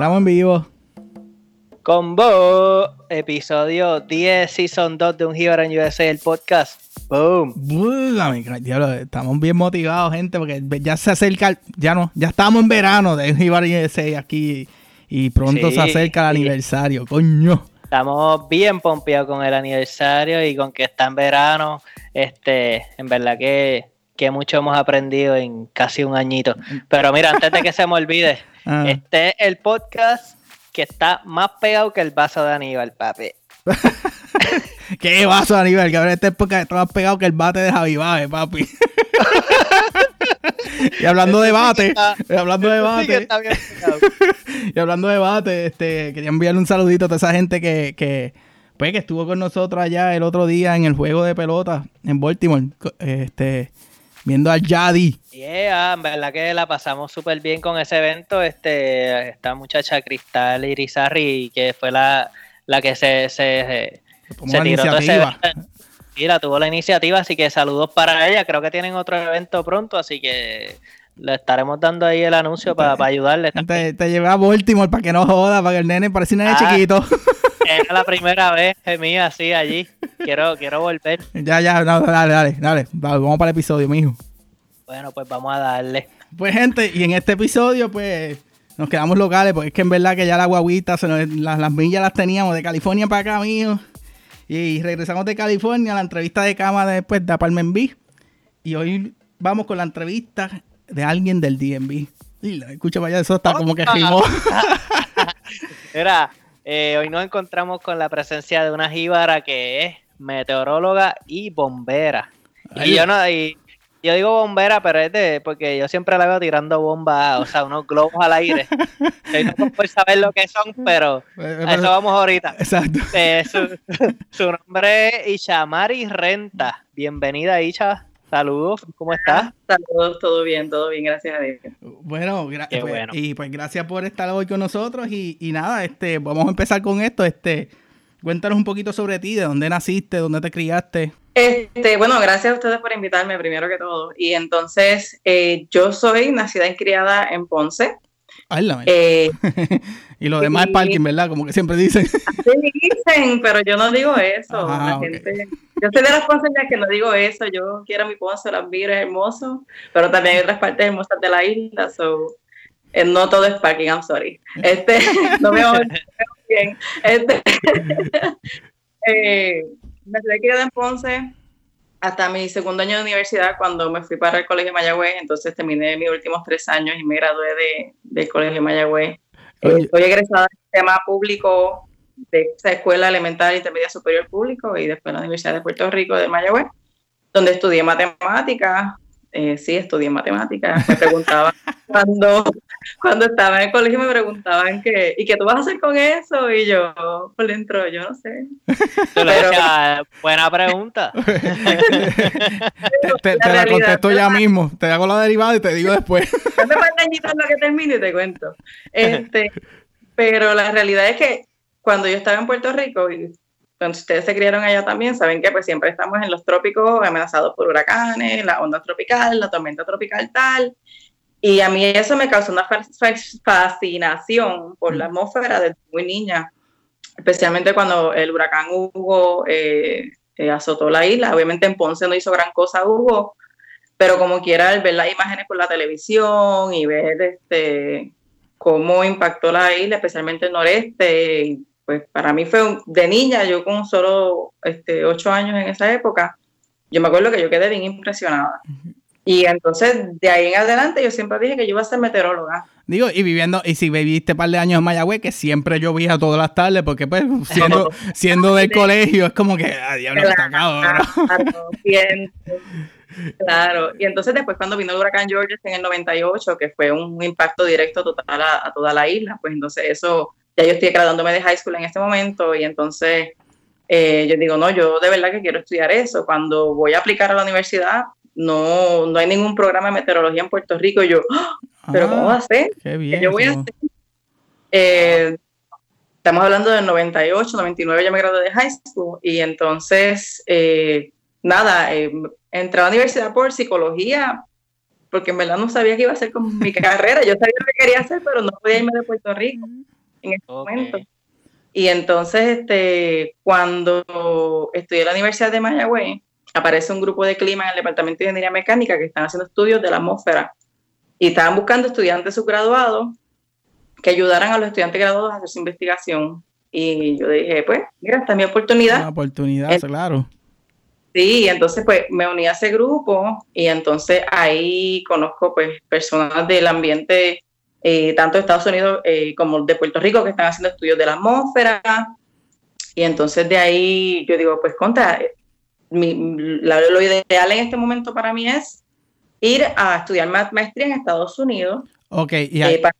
Estamos en vivo. Combo, episodio 10, Season 2 de Un Hero en USA, el podcast. Boom. Diablo, estamos bien motivados, gente, porque ya se acerca, ya no, ya estamos en verano de Un Hero en USA aquí y pronto se acerca el aniversario, coño. Estamos bien pompeados con el aniversario y con que está en verano. Este, en verdad que, que mucho hemos aprendido en casi un añito. Pero mira, antes de que se me olvide, Ah. Este es el podcast que está más pegado que el vaso de Aníbal, papi. ¿Qué vaso de Aníbal? Cabrón, este podcast está más pegado que el bate de Javi Baje, papi. y hablando de bate, y hablando de bate, y hablando de bate, este, quería enviarle un saludito a toda esa gente que, que, pues, que estuvo con nosotros allá el otro día en el juego de pelota en Baltimore. Este, viendo al Yadi. Yeah, en verdad que la pasamos súper bien con ese evento. Este, esta muchacha Cristal Irizarri, que fue la, la que se, se, se, tiró todo ese Y la tuvo la iniciativa, así que saludos para ella. Creo que tienen otro evento pronto, así que le estaremos dando ahí el anuncio para, ayudarle. Te, te llevé a Baltimore para que no joda, para que el nene parece un nene ah, chiquito. Era la primera vez mía así allí. Quiero, quiero volver. Ya, ya, dale, dale, dale. Vamos para el episodio, mijo. Bueno, pues vamos a darle. Pues, gente, y en este episodio, pues, nos quedamos locales, porque es que en verdad que ya la guaguita, las, millas las teníamos de California para acá, mijo. Y regresamos de California a la entrevista de cama después de Apartment B. Y hoy vamos con la entrevista de alguien del DMV. Y escucha, vaya, eso está como que rimó. Mira, eh, hoy nos encontramos con la presencia de una jíbara que es meteoróloga y bombera. Y yo, no, yo digo bombera, pero es de, porque yo siempre la veo tirando bombas, o sea, unos globos al aire. no puedo saber lo que son, pero a eso vamos ahorita. Exacto. Eh, su, nombre es Ishamari Renta. Bienvenida, Isha. Saludos, ¿cómo estás? Saludos, todo bien, todo bien, gracias a Dios. Bueno, pues, y pues gracias por estar hoy con nosotros y, nada, este, vamos a empezar con esto, este, cuéntanos un poquito sobre ti, de dónde naciste, dónde te criaste. Este, bueno, gracias a ustedes por invitarme primero que todo. Y entonces, eh, yo soy nacida y criada en Ponce. Eh, y lo demás es parking, ¿verdad? Como que siempre dicen. Así dicen, pero yo no digo eso. la gente, yo soy de las ya que no digo eso. Yo quiero mi Ponce, las es hermoso, pero también hay otras partes hermosas de la isla. So, no todo es parking, I'm sorry. Este, no me veo bien. Este, eh, me quedé en Ponce hasta mi segundo año de universidad, cuando me fui para el Colegio Mayagüez, entonces terminé mis últimos tres años y me gradué de, del Colegio Mayagüez. Estoy Soy egresada del sistema público de esa escuela elemental intermedia superior público y después en la Universidad de Puerto Rico de Mayagüez, donde estudié matemáticas, eh, sí, estudié matemáticas. Me preguntaban cuando, cuando estaba en el colegio, me preguntaban que, ¿y qué tú vas a hacer con eso? Y yo, por dentro, yo no sé. buena pregunta. te, la contesto ya mismo. Te hago la derivada y te digo después. No me lo que termine y te cuento. Este, pero la realidad es que cuando yo estaba en Puerto Rico, y cuando ustedes se criaron allá también, saben que pues siempre estamos en los trópicos amenazados por huracanes, la onda tropical, la tormenta tropical tal. Y a mí eso me causó una fascinación por la atmósfera desde muy niña, especialmente cuando el huracán Hugo eh, eh, azotó la isla. Obviamente en Ponce no hizo gran cosa Hugo, pero como quiera, ver las imágenes por la televisión y ver este, cómo impactó la isla, especialmente el noreste, pues para mí fue de niña, yo con solo este, ocho años en esa época, yo me acuerdo que yo quedé bien impresionada. Y entonces, de ahí en adelante, yo siempre dije que yo iba a ser meteoróloga. Digo, y viviendo, y si viviste un par de años en Mayagüez, que siempre llovía todas las tardes, porque pues, siendo, siendo del colegio, es como que, ah, diablo, está Claro, claro. Y entonces después cuando vino el huracán George en el 98, que fue un impacto directo total a toda la isla, pues entonces eso ya yo estoy graduándome de high school en este momento y entonces eh, yo digo, no, yo de verdad que quiero estudiar eso. Cuando voy a aplicar a la universidad, no, no hay ningún programa de meteorología en Puerto Rico. Y yo, ¡Ah! ¿pero cómo va a ser? Qué bien, yo voy a hacer? Eh, estamos hablando del 98, 99, yo me gradué de high school y entonces, eh, nada, eh, entré a la universidad por psicología, porque en verdad no sabía qué iba a hacer con mi carrera. Yo sabía lo que quería hacer, pero no podía irme de Puerto Rico en ese momento. Y entonces, este, cuando estudié en la Universidad de Mayagüez, aparece un grupo de clima en el Departamento de Ingeniería Mecánica que están haciendo estudios de la atmósfera y estaban buscando estudiantes subgraduados que ayudaran a los estudiantes graduados a hacer su investigación. Y yo dije, pues, mira, esta es mi oportunidad. Una oportunidad, claro. Sí, entonces pues me uní a ese grupo y entonces ahí conozco pues personas del ambiente, eh, tanto de Estados Unidos eh, como de Puerto Rico, que están haciendo estudios de la atmósfera. Y entonces de ahí yo digo, pues conta, mi, lo ideal en este momento para mí es ir a estudiar maestría en Estados Unidos. Ok, y eh, para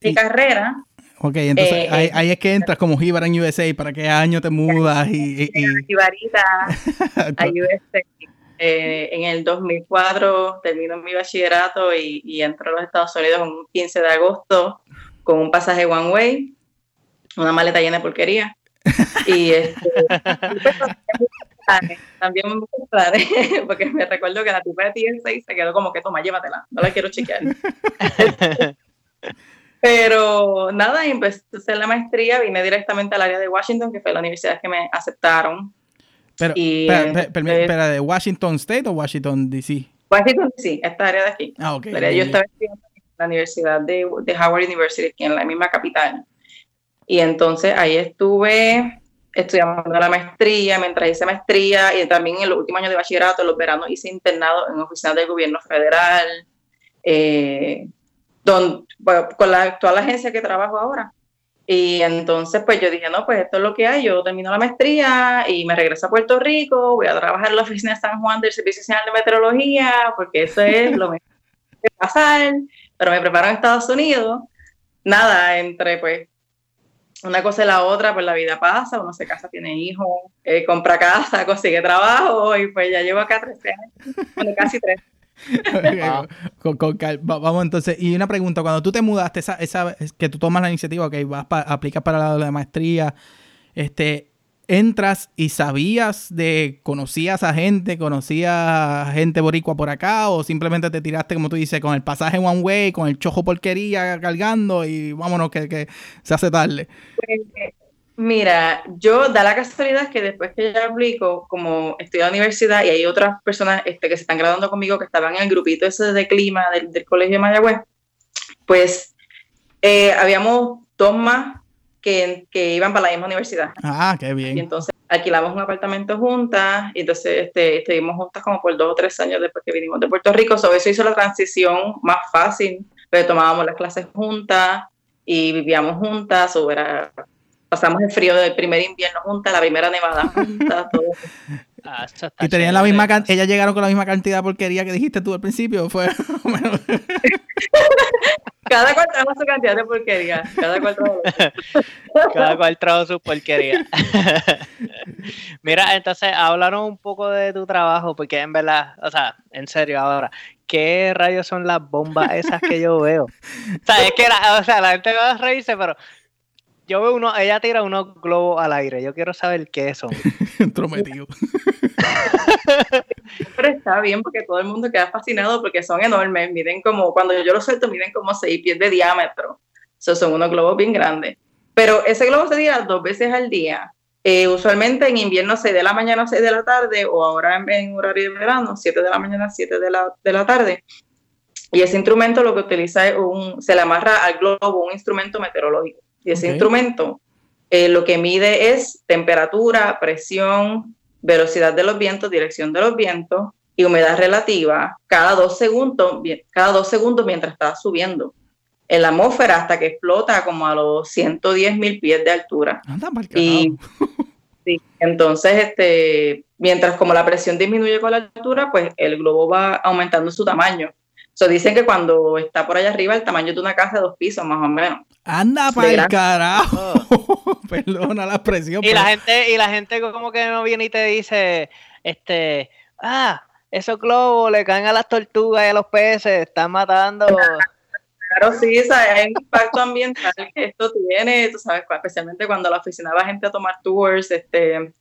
mi carrera. Ok, entonces eh, ahí, ahí, es que entras como Jibar en USA, ¿para qué año te mudas? Y, y, Jibarita a USA. Eh, en el 2004 termino mi bachillerato y, y entro a los Estados Unidos un 15 de agosto con un pasaje one way, una maleta llena de porquería. y este, también me planes, porque me recuerdo que la tipa de TSA se quedó como que toma, llévatela, no la quiero chequear. Pero nada, empecé a hacer la maestría, vine directamente al área de Washington, que fue la universidad que me aceptaron. Pero, espera, ¿de Washington State o Washington DC? Washington DC, esta área de aquí. Ah, ok. Yo estaba estudiando en la Universidad de, de Howard University, aquí en la misma capital. Y entonces ahí estuve estudiando la maestría, mientras hice maestría y también en los últimos años de bachillerato, en los veranos hice internado en oficinas del gobierno federal, eh, con la actual agencia que trabajo ahora. Y entonces, pues yo dije, no, pues esto es lo que hay. Yo termino la maestría y me regreso a Puerto Rico. Voy a trabajar en la oficina de San Juan del Servicio Nacional de Meteorología, porque eso es lo mejor que pasar. Pero me preparo en Estados Unidos. Nada, entre pues una cosa y la otra, pues la vida pasa, uno se casa, tiene hijos, eh, compra casa, consigue trabajo y pues ya llevo acá 13 años, casi tres. vamos entonces, y una pregunta, cuando tú te mudaste, esa, esa, que tú tomas la iniciativa, que vas a aplicar para la, la maestría, este, entras y sabías de, conocías a gente, conocías gente boricua por acá, o simplemente te tiraste, como tú dices, con el pasaje one way, con el chojo porquería cargando y vámonos que, se hace tarde. Pues, mira, yo da la casualidad que después que ya aplico, como estoy en la universidad y hay otras personas este, que se están graduando conmigo que estaban en el grupito ese de clima del, colegio de Mayagüez, pues eh, habíamos dos más que, iban para la misma universidad. Ah, qué bien. Y entonces alquilamos un apartamento juntas y entonces este, estuvimos juntas como por dos o tres años después que vinimos de Puerto Rico. Sobre eso hizo la transición más fácil, pero tomábamos las clases juntas y vivíamos juntas, o era, pasamos el frío del primer invierno juntas, la primera nevada juntas, todo. Ah, y tenían la misma ella llegaron con la misma cantidad de porquería que dijiste tú al principio, fue Cada cual trajo su cantidad de porquería. Cada cual trajo, Cada cual trajo su porquería. Mira, entonces, hablaron un poco de tu trabajo, porque en verdad, o sea, en serio ahora, ¿qué rayos son las bombas esas que yo veo? O sea, es que la, o sea, la gente va a reírse, pero yo veo uno, ella tira unos globos al aire. Yo quiero saber qué son. Entrometido. Pero está bien porque todo el mundo queda fascinado porque son enormes. Miden como, cuando yo los suelto, miden como 6 pies de diámetro. Eso son unos globos bien grandes. Pero ese globo se tira dos veces al día. Eh, usualmente en invierno 6 de la mañana, 6 de la tarde, o ahora en, horario de verano, 7 de la mañana, 7 de la, de la tarde. Y ese instrumento lo que utiliza es un, se le amarra al globo un instrumento meteorológico. Y ese instrumento eh, lo que mide es temperatura, presión, velocidad de los vientos, dirección de los vientos y humedad relativa cada dos segundos, cada dos segundos mientras está subiendo en la atmósfera hasta que explota como a los 110 mil pies de altura. y sí, entonces, este, mientras como la presión disminuye con la altura, pues el globo va aumentando su tamaño. So, dicen que cuando está por allá arriba, el tamaño de una casa de dos pisos, más o menos. Anda para el carajo. Perdona la presión. Y la gente, y la gente como que no viene y te dice, este, ah, esos globos le caen a las tortugas y a los peces, están matando. Claro, sí, ¿sabes? hay un impacto ambiental que esto tiene, tú sabes, especialmente cuando la oficina va gente a tomar tours, este,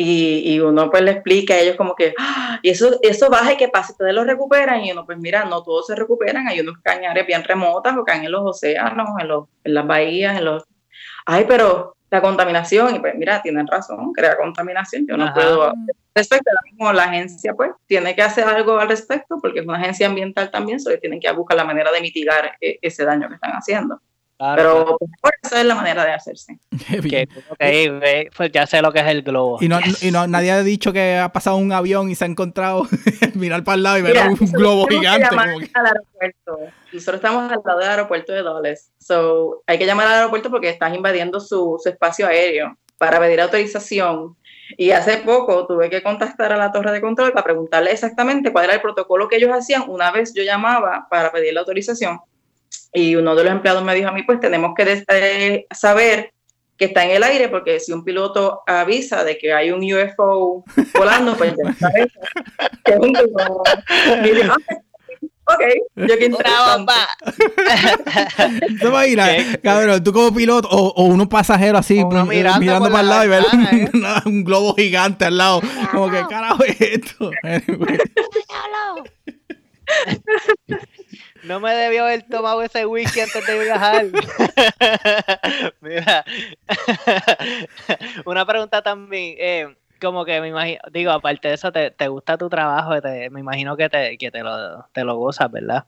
y, y, uno pues le explica a ellos como que, ¡Ah! y eso, eso baja y que pasa, ustedes lo recuperan, y uno pues mira, no todos se recuperan, hay unos cañares bien remotas o caen en los océanos, en, los, en las bahías, en los... Ay, pero la contaminación, y pues mira, tienen razón, crea contaminación, yo no puedo... Respecto a mismo, la agencia pues tiene que hacer algo al respecto, porque es una agencia ambiental también, solo tienen que buscar la manera de mitigar e, ese daño que están haciendo. Pero por eso es la manera de hacerse. Okay, pues ya sé lo que es el globo. Y, no, y no, nadie ha dicho que ha pasado un avión y se ha encontrado mirar para el lado y ver un globo gigante. al aeropuerto. Nosotros estamos al lado del aeropuerto de Dulles. So, hay que llamar al aeropuerto porque estás invadiendo su, su espacio aéreo para pedir autorización. Y hace poco tuve que contactar a la torre de control para preguntarle exactamente cuál era el protocolo que ellos hacían una vez yo llamaba para pedir la autorización y uno de los empleados me dijo a mí, pues tenemos que eh, saber que está en el aire, porque si un piloto avisa de que hay un UFO volando, pues ya sabes que es un ah, ok, yo quiero bomba. ¿Te imaginas, cabrón, tú como piloto o, o unos pasajeros así mirando, mirando para el lado y ver ¿eh? un, globo gigante al lado? Como que carajo es esto. No me debió haber tomado ese whisky antes de viajar. Mira, una pregunta también, eh, como que me imagino, digo, aparte de eso, ¿te, gusta tu trabajo? me imagino que, te, que te, lo, te lo gozas, ¿verdad?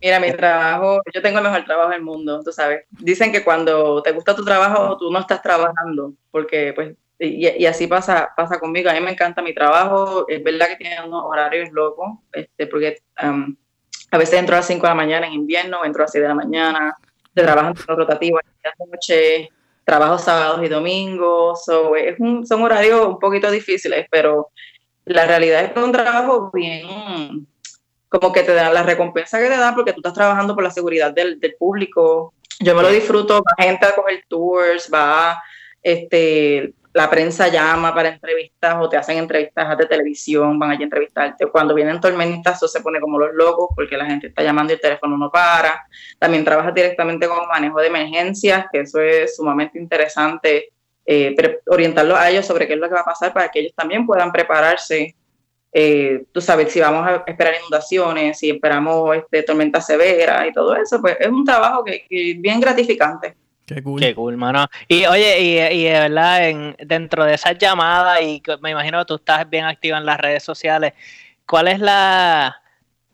Mira, mi trabajo, yo tengo el mejor trabajo del mundo, tú sabes. Dicen que cuando te gusta tu trabajo, tú no estás trabajando, porque pues, y, así pasa, pasa conmigo. A mí me encanta mi trabajo, es verdad que tiene unos horarios locos, este, porque um, a veces entro a las 5 de la mañana en invierno, entro a las 6 de la mañana, de trabajo en rotativo de noche, trabajo sábados y domingos, es un, son horarios un poquito difíciles, pero la realidad es que es un trabajo bien, como que te da la recompensa que te da porque tú estás trabajando por la seguridad del, del público. Yo me lo disfruto, va gente a coger tours, va este, la prensa llama para entrevistas o te hacen entrevistas de televisión, van allí a entrevistarte. Cuando vienen tormentas, eso se pone como los locos porque la gente está llamando y el teléfono no para. También trabajas directamente con manejo de emergencias, que eso es sumamente interesante, eh, orientarlos a ellos sobre qué es lo que va a pasar para que ellos también puedan prepararse. Eh, tú sabes, si vamos a esperar inundaciones, si esperamos este, tormentas severas y todo eso, pues es un trabajo que, que bien gratificante. Qué cool. Qué cool, mano. Y oye, y, y de verdad, en, dentro de esas llamadas, y me imagino que tú estás bien activa en las redes sociales, ¿cuál es la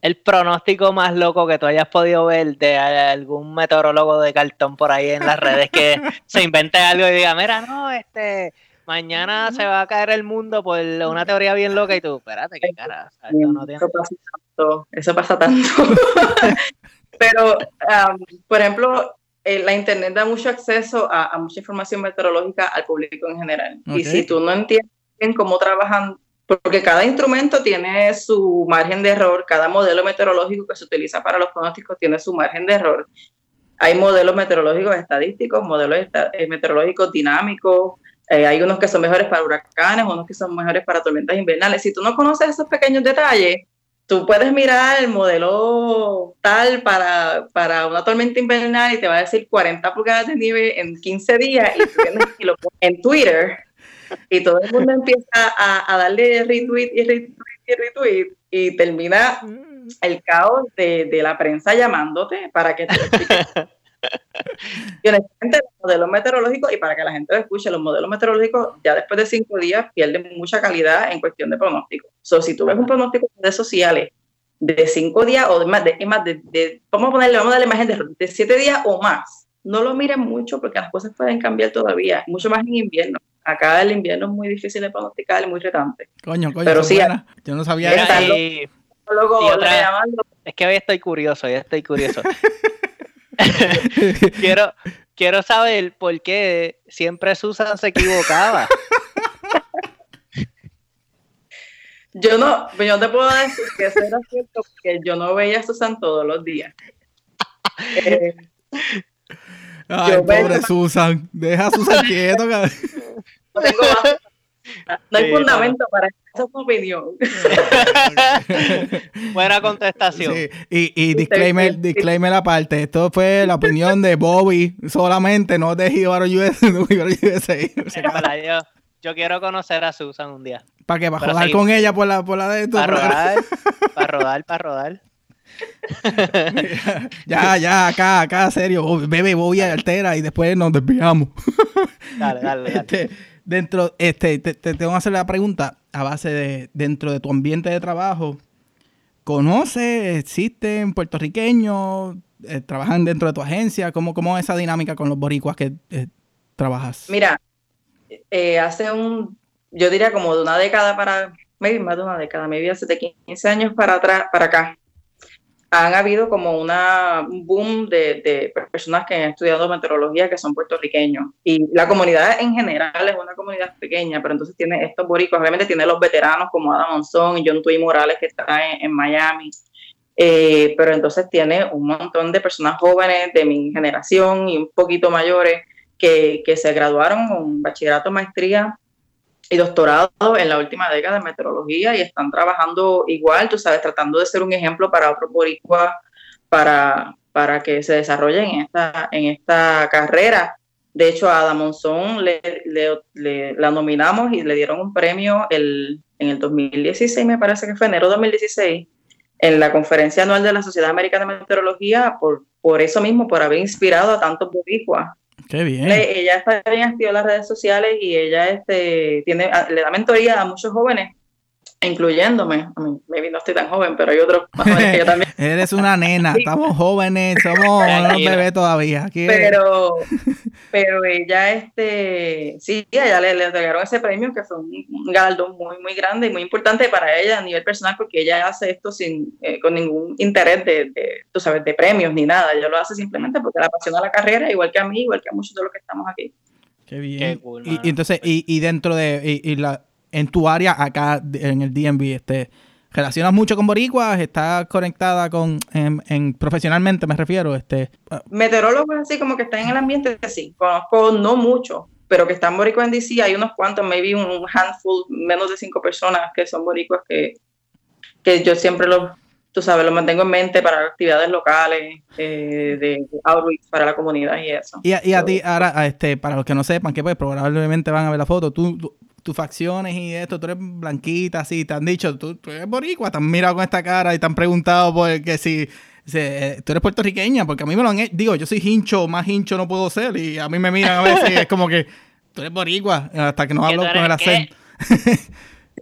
el pronóstico más loco que tú hayas podido ver de algún meteorólogo de cartón por ahí en las redes que se invente algo y diga, mira, no, este, mañana se va a caer el mundo por una teoría bien loca y tú, espérate, qué cara. Eso pasa tanto, eso pasa tanto. Pero, por ejemplo, eh, la Internet da mucho acceso a, mucha información meteorológica al público en general. Y si tú no entiendes bien cómo trabajan, porque cada instrumento tiene su margen de error, cada modelo meteorológico que se utiliza para los pronósticos tiene su margen de error. Hay modelos meteorológicos estadísticos, modelos eh, meteorológicos dinámicos, eh, hay unos que son mejores para huracanes, unos que son mejores para tormentas invernales. Si tú no conoces esos pequeños detalles, tú puedes mirar el modelo tal para, para, una tormenta invernal y te va a decir 40 pulgadas de nieve en 15 días y, lo pones en Twitter y todo el mundo empieza a, darle retweet y retweet y retweet y termina mm. el caos de, de la prensa llamándote para que te expliques y honestamente, los modelos meteorológicos, y para que la gente lo escuche, los modelos meteorológicos ya después de cinco días pierden mucha calidad en cuestión de pronóstico. So, si tú ves un pronóstico de redes sociales de cinco días o de más, de, más de, vamos a ponerle, vamos a darle imagen de, de siete días o más, no lo miren mucho porque las cosas pueden cambiar todavía, mucho más en invierno. Acá el invierno es muy difícil de pronosticar, es muy retante. Coño, coño, pero sí, yo no sabía eso. es que hoy estoy curioso, hoy estoy curioso. quiero, quiero saber por qué siempre Susan se equivocaba. Yo no, yo te puedo decir que eso era cierto porque yo no veía a Susan todos los días. Eh, Ay, pobre Susan, deja a Susan quieto. No tengo No hay fundamento para esa opinión. Buena contestación. Y, y disclaimer, disclaimer aparte, esto fue la opinión de Bobby solamente, no de Hibaro USA. yo, yo quiero conocer a Susan un día. ¿Para qué? ¿Para rodar con ella por la, por la de esto? Para rodar, para rodar, para rodar. ya, ya, acá, acá, serio. Bebe, voy a altera y después nos desviamos. dale, dale, dale. Este, dentro, este, te, tengo que hacer la pregunta a base de, dentro de tu ambiente de trabajo, ¿conoces, existen puertorriqueños, eh, trabajan dentro de tu agencia? ¿Cómo, cómo es esa dinámica con los boricuas que eh, trabajas? Mira, eh, hace un, yo diría como de una década para, maybe más de una década, maybe hace de 15 años para atrás, para acá, han habido como una, un boom de, personas que han estudiado meteorología que son puertorriqueños. Y la comunidad en general es una comunidad pequeña, pero entonces tiene estos boricos, obviamente tiene los veteranos como Adam Monzón y John Tui Morales que está en, Miami. Eh, pero entonces tiene un montón de personas jóvenes de mi generación y un poquito mayores que, que se graduaron con bachillerato, maestría y doctorado en la última década de meteorología y están trabajando igual, tú sabes, tratando de ser un ejemplo para otros boricuas para, para que se desarrollen en esta, en esta carrera. De hecho, a Adamonzón le, le, la nominamos y le dieron un premio el, en el 2016, me parece que fue enero de 2016, en la conferencia anual de la Sociedad Americana de Meteorología, por, por eso mismo, por haber inspirado a tantos boricuas Qué bien. ella está bien activa en las redes sociales y ella este, tiene, le da mentoría a muchos jóvenes incluyéndome. A mí, maybe no estoy tan joven, pero hay otros más jóvenes que yo también. Eres una nena, estamos jóvenes, somos unos bebés todavía. pero, pero ella, este, sí, ella le, le entregaron ese premio que fue un, galardón muy, muy grande y muy importante para ella a nivel personal porque ella hace esto sin, eh, con ningún interés de, tú sabes, de premios ni nada. Ella lo hace simplemente porque le apasiona la carrera, igual que a mí, igual que a muchos de los que estamos aquí. Qué bien. y, entonces, y, y dentro de, y, la, en tu área acá en el DMV, este, relacionas mucho con boricuas, estás conectada con, en, profesionalmente me refiero, este. Meteorólogos así como que están en el ambiente, sí, conozco no mucho, pero que están boricuas en DC, hay unos cuantos, maybe un handful, menos de cinco personas que son boricuas que, que yo siempre los, tú sabes, los mantengo en mente para actividades locales, eh, de outreach para la comunidad y eso. Y a, ti, ahora, este, para los que no sepan, que pues probablemente van a ver la foto, tú tus facciones y esto, tú eres blanquita, así, te han dicho, tú, tú eres boricua, te han mirado con esta cara y te han preguntado por que si, eh, tú eres puertorriqueña, porque a mí me lo han digo, yo soy hincho, más hincho no puedo ser, y a mí me miran a veces y es como que tú eres boricua, hasta que no hablo con el acento.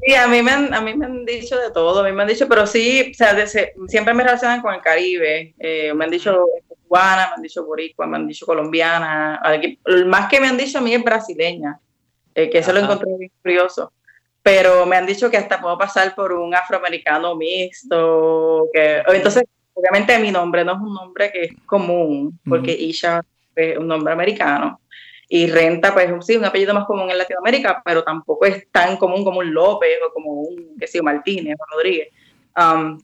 Sí, a mí, me han, a mí me han dicho de todo, a mí me han dicho, pero sí, o sea, siempre me relacionan con el Caribe. Eh, me han dicho cubana, me han dicho boricua, me han dicho colombiana. Más que me han dicho a mí es brasileña. Eh, que eso lo encontré muy curioso. Pero me han dicho que hasta puedo pasar por un afroamericano mixto, que entonces obviamente mi nombre no es un nombre que es común, porque Isha es un nombre americano. Y Renta, pues sí, un apellido más común en Latinoamérica, pero tampoco es tan común como un López o como un, que sí, Martínez o Rodríguez. Um,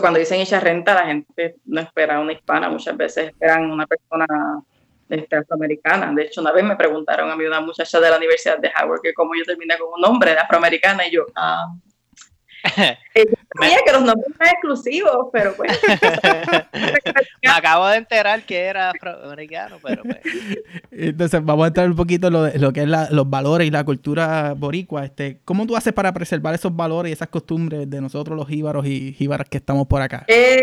cuando dicen Isha Renta, la gente no espera una hispana, muchas veces esperan una persona este, afroamericana. De hecho, una vez me preguntaron a mí una muchacha de la Universidad de Howard que cómo yo terminé con un nombre de afroamericana y yo, ah. sabía que los nombres eran exclusivos, pero pues. me acabo de enterar que era afroamericano, pero pues. Entonces, vamos a entrar un poquito en lo, lo que es los valores y la cultura boricua. Este, ¿Cómo tú haces para preservar esos valores y esas costumbres de nosotros, los jíbaros y jíbaras que estamos por acá? Eh,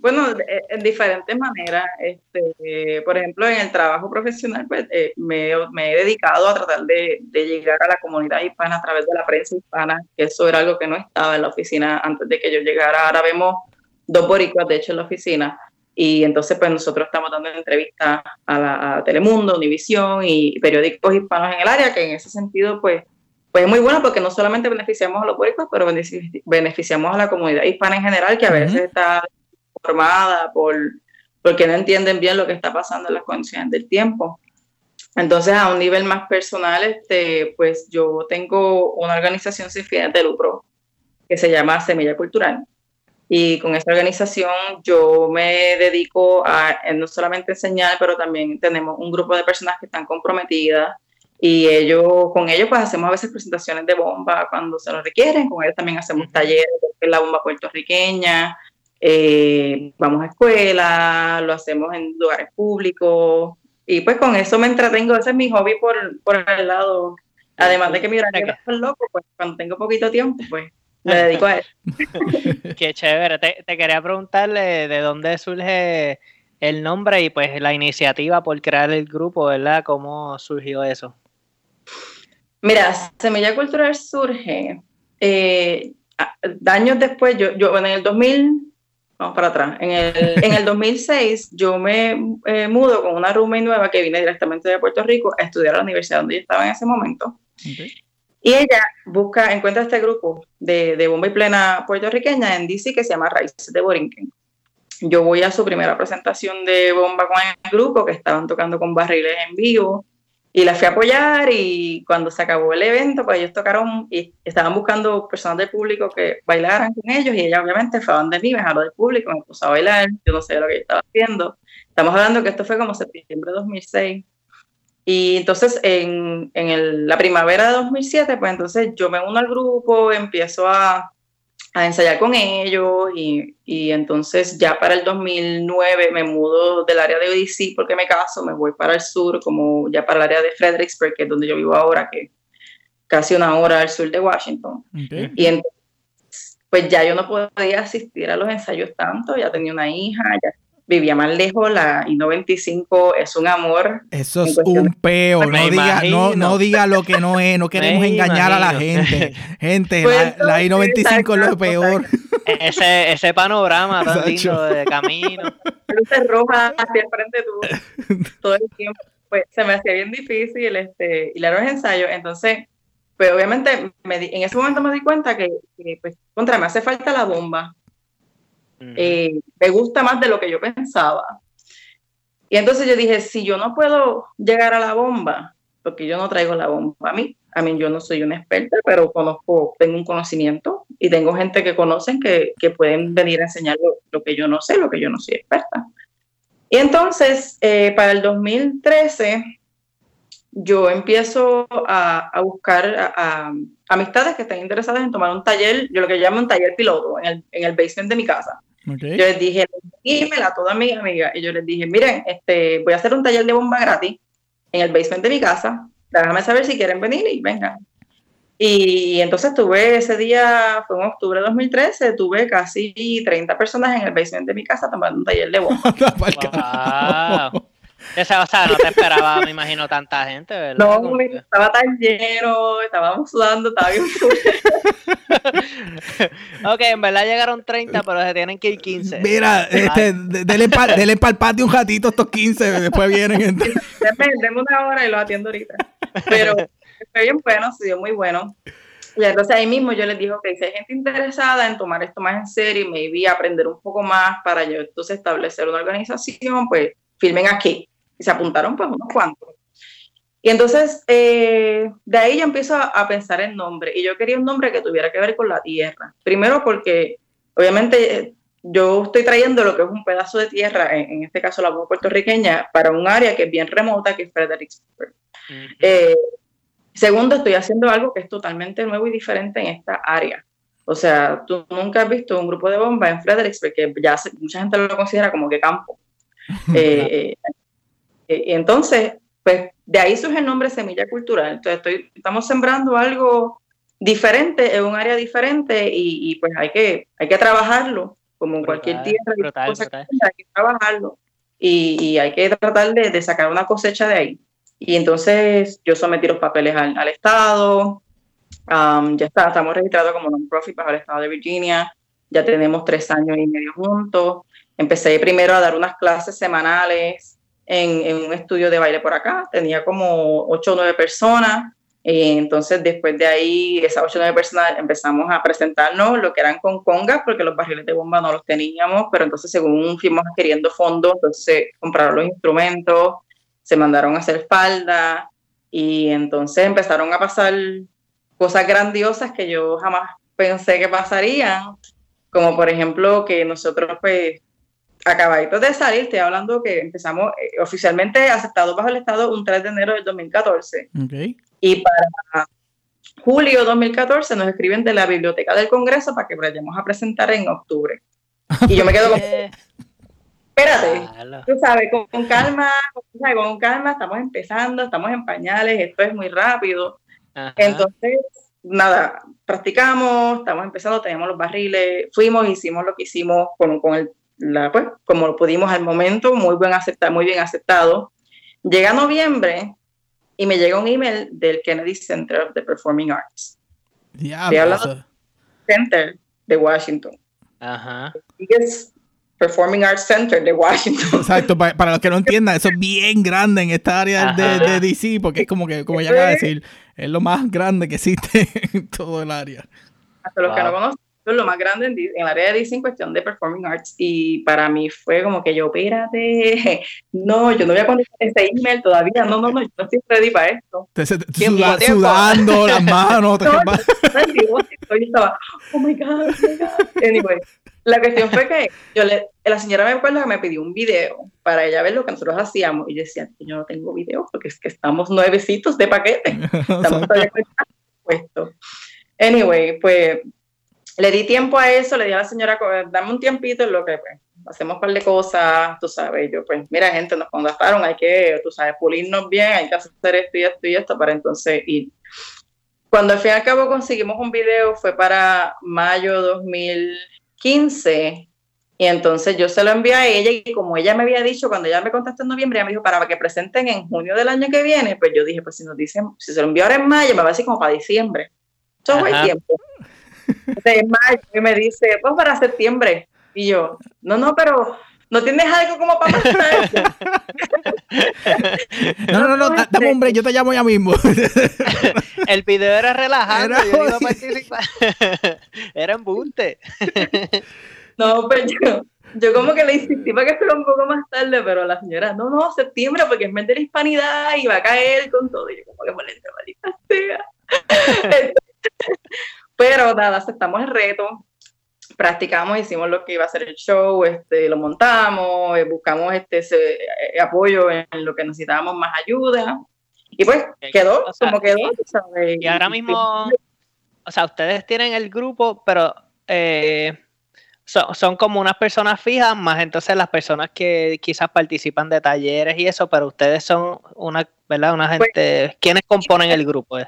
bueno, en diferentes maneras. Este, por ejemplo, en el trabajo profesional, pues, eh, me, he dedicado a tratar de, llegar a la comunidad hispana a través de la prensa hispana, que eso era algo que no estaba en la oficina antes de que yo llegara. Ahora vemos dos boricuas, de hecho, en la oficina. Y entonces, pues nosotros estamos dando entrevistas a, la, a Telemundo, Univisión y periódicos hispanos en el área, que en ese sentido, pues, pues es muy bueno porque no solamente beneficiamos a los boricuas, pero beneficiamos a la comunidad hispana en general, que a veces está formada por porque no entienden bien lo que está pasando en las condiciones del tiempo. Entonces, a un nivel más personal, este, pues yo tengo una organización sin fines de lucro que se llama Semilla Cultural. Y con esta organización yo me dedico a no solamente enseñar, pero también tenemos un grupo de personas que están comprometidas Y ellos, con ellos pues hacemos a veces presentaciones de bomba cuando se lo requieren, con ellos también hacemos talleres de la bomba puertorriqueña, eh, vamos a escuela, lo hacemos en lugares públicos, y pues con eso me entretengo, ese es mi hobby por, por el lado, además de que mi horario es loco, pues cuando tengo poquito tiempo, pues me dedico a eso. Qué chévere, te, te quería preguntarle de dónde surge el nombre y pues la iniciativa por crear el grupo, ¿verdad? ¿Cómo surgió eso? Mira, Semilla Cultural surge eh, años después, yo, yo en el 2000, vamos para atrás, en el, en el 2006 yo me eh, mudo con una roommate nueva que vine directamente de Puerto Rico a estudiar a la universidad donde yo estaba en ese momento. Y ella busca, encuentra este grupo de, de bomba y plena puertorriqueña en DC que se llama Raíces de Borinquen. Yo voy a su primera presentación de bomba con el grupo, que estaban tocando con barriles en vivo, y la fui a apoyar y cuando se acabó el evento, pues ellos tocaron y estaban buscando personas del público que bailaran con ellos y ella obviamente fue de mí, me jaló del público, me puso a bailar, yo no sé lo que yo estaba haciendo. Estamos hablando que esto fue como septiembre de 2006. Y entonces en, en la primavera de 2007, pues entonces yo me uno al grupo, empiezo a, a ensayar con ellos y, y, entonces ya para el 2009 me mudo del área de ODC porque me caso, me voy para el sur, como ya para el área de Fredericksburg, que es donde yo vivo ahora, que casi una hora al sur de Washington. Y entonces, pues ya yo no podía asistir a los ensayos tanto, ya tenía una hija, ya vivía más lejos, la I-95 es un amor. Eso es un peo, no diga, no, no diga lo que no es, no queremos engañar a la gente. Gente, pues la, I-95 es lo peor. Ese, ese panorama tan lindo de camino. Luces rojas hacia el frente tú, todo el tiempo. Pues se me hacía bien difícil este, y los ensayos, entonces pues obviamente me en ese momento me di cuenta que, que, pues contra me hace falta la bomba eh, me gusta más de lo que yo pensaba. Y entonces yo dije, si yo no puedo llegar a la bomba, porque yo no traigo la bomba a mí, a mí yo no soy una experta, pero conozco, tengo un conocimiento y tengo gente que conocen que, que pueden venir a enseñar lo, que yo no sé, lo que yo no soy experta. Y entonces, eh, para el 2013, yo empiezo a, a buscar a, amistades que estén interesadas en tomar un taller, yo lo que llamo un taller piloto, en el, en el basement de mi casa. Yo les dije, dímela a todas mis amigas. Y yo les dije, miren, este, voy a hacer un taller de bomba gratis en el basement de mi casa. Déjame saber si quieren venir y vengan. Y entonces tuve ese día, fue en octubre de 2013, tuve casi 30 personas en el basement de mi casa tomando un taller de bomba. Esa, o sea, no te esperaba, me imagino, tanta gente, ¿verdad? No, estaba tan lleno, estábamos sudando, estaba bien Ok, en verdad llegaron 30, pero se tienen que ir 15. Mira, este, denle para el patio un ratito estos 15, después vienen. Denme una hora y lo atiendo ahorita. Pero fue bien bueno, se dio muy bueno. Y entonces ahí mismo yo les dije, que si hay gente interesada en tomar esto más en serio y maybe aprender un poco más para yo entonces establecer una organización, pues filmen aquí. Y se apuntaron pues unos cuantos. Y entonces, eh, de ahí yo empiezo a, pensar en nombre. Y yo quería un nombre que tuviera que ver con la tierra. Primero porque, obviamente, yo estoy trayendo lo que es un pedazo de tierra, en, este caso la voz puertorriqueña, para un área que es bien remota, que es Fredericksburg. Eh, segundo, estoy haciendo algo que es totalmente nuevo y diferente en esta área. O sea, tú nunca has visto un grupo de bomba en Fredericksburg, que ya mucha gente lo considera como que campo. Eh, y entonces, pues de ahí surge el nombre Semilla Cultural. Entonces, estoy, estamos sembrando algo diferente en un área diferente y, pues hay que, hay que trabajarlo, como en cualquier tierra, hay que trabajarlo y, hay que tratar de, sacar una cosecha de ahí. Y entonces yo sometí los papeles al, Estado, ya está, estamos registrados como non-profit para el Estado de Virginia, ya tenemos tres años y medio juntos. Empecé primero a dar unas clases semanales en, un estudio de baile por acá, tenía como ocho o nueve personas, y entonces después de ahí, esas ocho o nueve personas empezamos a presentarnos lo que eran con congas, porque los barriles de bomba no los teníamos, pero entonces según fuimos adquiriendo fondos, entonces compraron los instrumentos, se mandaron a hacer falda, y entonces empezaron a pasar cosas grandiosas que yo jamás pensé que pasarían, como por ejemplo que nosotros pues acabaditos de salir, estoy hablando que empezamos eh, oficialmente aceptados bajo el Estado un 3 de enero del 2014. Okay. Y para julio 2014 nos escriben de la Biblioteca del Congreso para que vayamos a presentar en octubre. Y yo me quedo con... Espérate, tú sabes, con, calma, con calma, estamos empezando, estamos en pañales, esto es muy rápido. Entonces, nada, practicamos, estamos empezando, tenemos los barriles, fuimos, hicimos lo que hicimos con, con el, la, pues, como lo pudimos al momento, muy, buen acepta, muy bien aceptado. Llega noviembre y me llega un email del Kennedy Center of the Performing Arts. Diablo. Center de Washington. Ajá. Performing Arts Center de Washington. Exacto, para, los que no entiendan, eso es bien grande en esta área de, de, DC, porque es como que, como ella acaba de decir, es lo más grande que existe en todo el área. Hasta los que no conocen, es lo más grande en, el área de DC en cuestión de Performing Arts. Y para mí fue como que yo, espérate, no, yo no voy a contestar ese email todavía, no, no, no, yo no estoy ready para esto. Te, sudando las manos. Te no, yo estaba, oh my God, oh my God. Anyway. La cuestión fue que yo le, la señora me acuerdo que me pidió un video para ella ver lo que nosotros hacíamos. Y yo decía, yo no tengo video porque es que estamos nuevecitos de paquete. Estamos todavía puesto. Anyway, pues le di tiempo a eso, le di a la señora, dame un tiempito en lo que pues, hacemos un par de cosas, tú sabes, yo pues, mira gente, nos contactaron, hay que, tú sabes, pulirnos bien, hay que hacer esto y esto y esto para entonces ir. Cuando al fin y al cabo conseguimos un video fue para mayo 2000 15. Y entonces yo se lo envié a ella y como ella me había dicho, cuando ella me contestó en noviembre, ella me dijo para que presenten en junio del año que viene, pues yo dije, pues si nos dicen, si se lo envió ahora en mayo, me va a decir como para diciembre. Todo el tiempo. Entonces, en mayo y me dice, pues para septiembre. Y yo, no, no, pero ¿no tienes algo como para pasar no, no, no, dame un break, yo te llamo ya mismo. El video era relajado, era, yo iba a participar. era embuste. no, pues yo, yo como que le insistí para que fuera un poco más tarde, pero la señora, no, no, septiembre, porque es mes de la hispanidad y va a caer con todo. Y yo como que molesta, maldita sea. Pero nada, aceptamos el reto practicamos, hicimos lo que iba a ser el show, este, lo montamos, eh, buscamos este, ese eh, apoyo en lo que necesitábamos más ayuda. Y pues quedó como quedó. Y, ahora mismo, o sea, ustedes tienen el grupo, pero eh, son, como unas personas fijas, más entonces las personas que quizás participan de talleres y eso, pero ustedes son una, ¿verdad? Una pues, gente, ¿quiénes componen el grupo?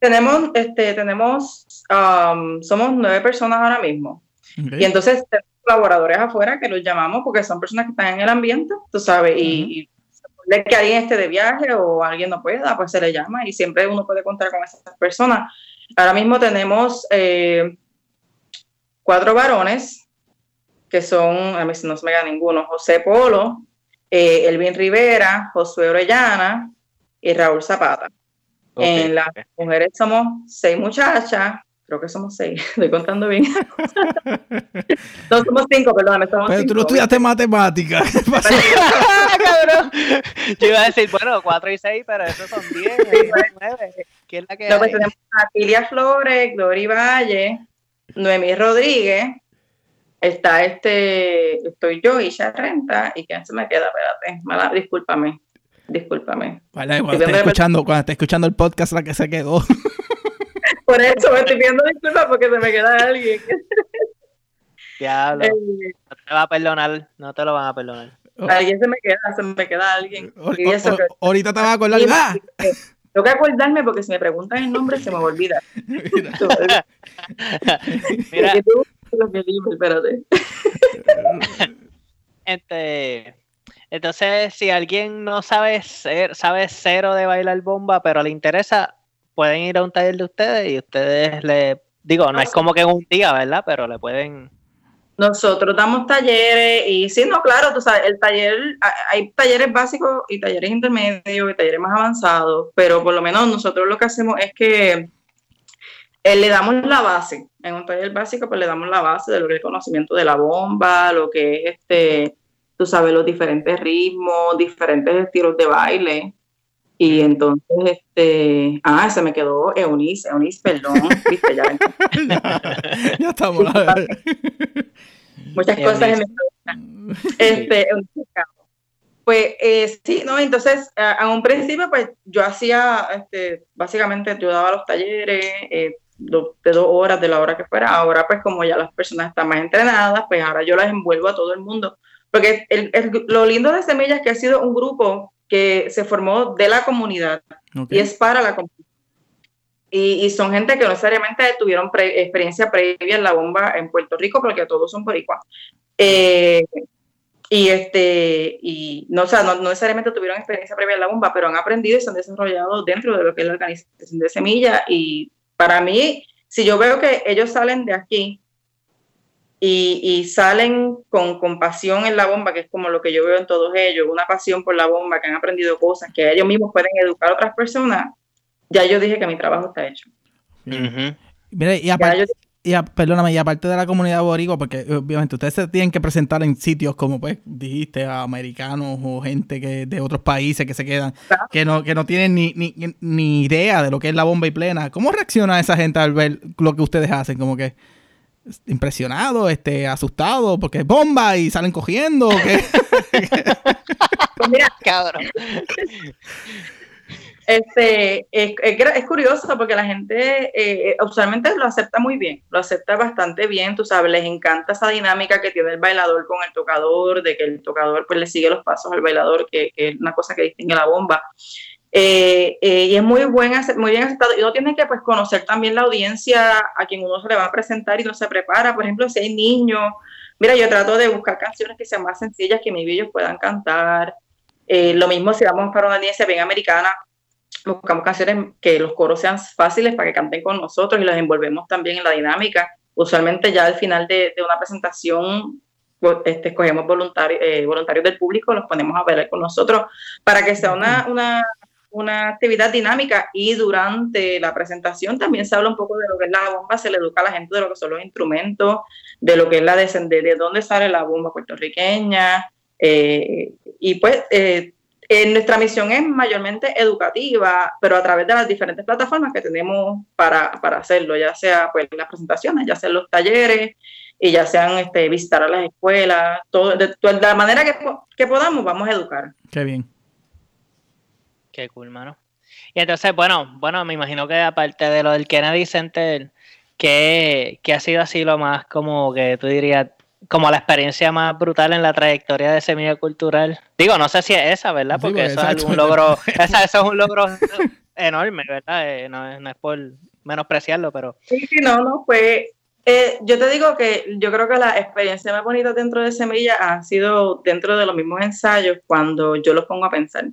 Tenemos, este, tenemos, um, somos nueve personas ahora mismo. Y entonces tenemos colaboradores afuera que los llamamos porque son personas que están en el ambiente, tú sabes, y, de que alguien esté de viaje o alguien no pueda, pues se le llama y siempre uno puede contar con esas personas. Ahora mismo tenemos eh, cuatro varones que son, a mí no se me da ninguno, José Polo, eh, Elvin Rivera, Josué Orellana y Raúl Zapata. En las mujeres somos seis muchachas, creo que somos seis, estoy contando bien. no, somos cinco, perdón, estamos Pero tú no estudiaste matemáticas. Cabrón. Yo iba a decir, bueno, cuatro y seis, pero esos son diez, nueve. ¿Quién es la que no, pues tenemos a Tilia Flores, Glory Valle, Noemí Rodríguez, está este, estoy yo, Isha Renta, y quién se me queda, espérate, mala, discúlpame, discúlpame. Vale, cuando esté escuchando, cuando esté escuchando el podcast, la que se quedó. Por eso me estoy pidiendo disculpas porque se me queda alguien. Diablo. Eh, no te va a perdonar, no te lo van a perdonar. Alguien se me queda, se me queda alguien. ahorita te vas a acordar. ¡Ah! Tengo que acordarme porque si me preguntan el nombre se me olvida. Mira. Mira. Espérate. Este, entonces, si alguien no sabe ser, sabe cero de bailar bomba, pero le interesa, pueden ir a un taller de ustedes y ustedes le, digo, no es como que en un día, ¿verdad? Pero le pueden... Nosotros damos talleres y sí, no, claro, tú sabes, el taller, hay talleres básicos y talleres intermedios y talleres más avanzados, pero por lo menos nosotros lo que hacemos es que eh, le damos la base. En un taller básico, pues le damos la base de lo que es conocimiento de la bomba, lo que es este, tú sabes, los diferentes ritmos, diferentes estilos de baile. Y entonces, este, ah, se me quedó Eunice, Eunice, perdón, viste, ya. ya, estamos. Muchas cosas en Este, pues eh, sí, ¿no? Entonces, a, un principio, pues yo hacía, este, básicamente yo daba los talleres eh, de dos horas, de la hora que fuera. Ahora, pues como ya las personas están más entrenadas, pues ahora yo las envuelvo a todo el mundo. Porque lo lindo de Semillas es que ha sido un grupo que se formó de la comunidad y es para la comunidad. Y, son gente que no necesariamente tuvieron experiencia previa en la bomba en Puerto Rico, porque todos son boricuas. Eh, y este y no, o sea, no, necesariamente tuvieron experiencia previa en la bomba, pero han aprendido y se han desarrollado dentro de lo que es la organización de semilla. Y para mí, si yo veo que ellos salen de aquí y, y, salen con, con pasión en la bomba, que es como lo que yo veo en todos ellos, una pasión por la bomba, que han aprendido cosas, que ellos mismos pueden educar a otras personas, ya yo dije que mi trabajo está hecho. Mira, y aparte, y perdóname, y aparte de la comunidad boricua, porque obviamente ustedes se tienen que presentar en sitios como, pues, dijiste, a americanos o gente que de otros países que se quedan, que no que no tienen ni, ni, ni, idea de lo que es la bomba y plena. ¿Cómo reacciona esa gente al ver lo que ustedes hacen? Como que impresionado, este, asustado, porque es bomba y salen cogiendo. ¿qué? pues mira, cabrón. Este, es, curioso porque la gente eh, usualmente lo acepta muy bien, lo acepta bastante bien, tú sabes, les encanta esa dinámica que tiene el bailador con el tocador, de que el tocador pues le sigue los pasos al bailador, que es una cosa que distingue la bomba. Eh, eh, y es muy, buen, muy bien aceptado. Y uno tiene que pues, conocer también la audiencia a quien uno se le va a presentar y no se prepara. Por ejemplo, si hay niños, mira, yo trato de buscar canciones que sean más sencillas, que mis ellos puedan cantar. lo mismo si vamos para una audiencia bien americana, buscamos canciones que los coros sean fáciles para que canten con nosotros y los envolvemos también en la dinámica. Usualmente ya al final de, una presentación este, escogemos voluntarios, eh, voluntarios del público, los ponemos a bailar con nosotros para que sea una, una, una, actividad dinámica y durante la presentación también se habla un poco de lo que es la bomba, se le educa a la gente de lo que son los instrumentos, de lo que es la de, de dónde sale la bomba puertorriqueña eh, y pues eh, nuestra misión es mayormente educativa, pero a través de las diferentes plataformas que tenemos para, para hacerlo, ya sea pues las presentaciones, ya sean los talleres, y ya sean este, visitar a las escuelas, todo, de, la manera que, que, podamos, vamos a educar. Qué bien. Qué cool, mano. Y entonces, bueno, bueno, me imagino que aparte de lo del Kennedy Center, que, que ha sido así lo más como que tú dirías, como la experiencia más brutal en la trayectoria de Semilla Cultural. Digo, no sé si es esa, ¿verdad? Porque eso es un logro, eso es un logro enorme, ¿verdad? Eh, no, es por menospreciarlo, pero... Sí, sí, no, no, fue... Eh, yo te digo que yo creo que la experiencia más bonita dentro de Semilla ha sido dentro de los mismos ensayos cuando yo los pongo a pensar.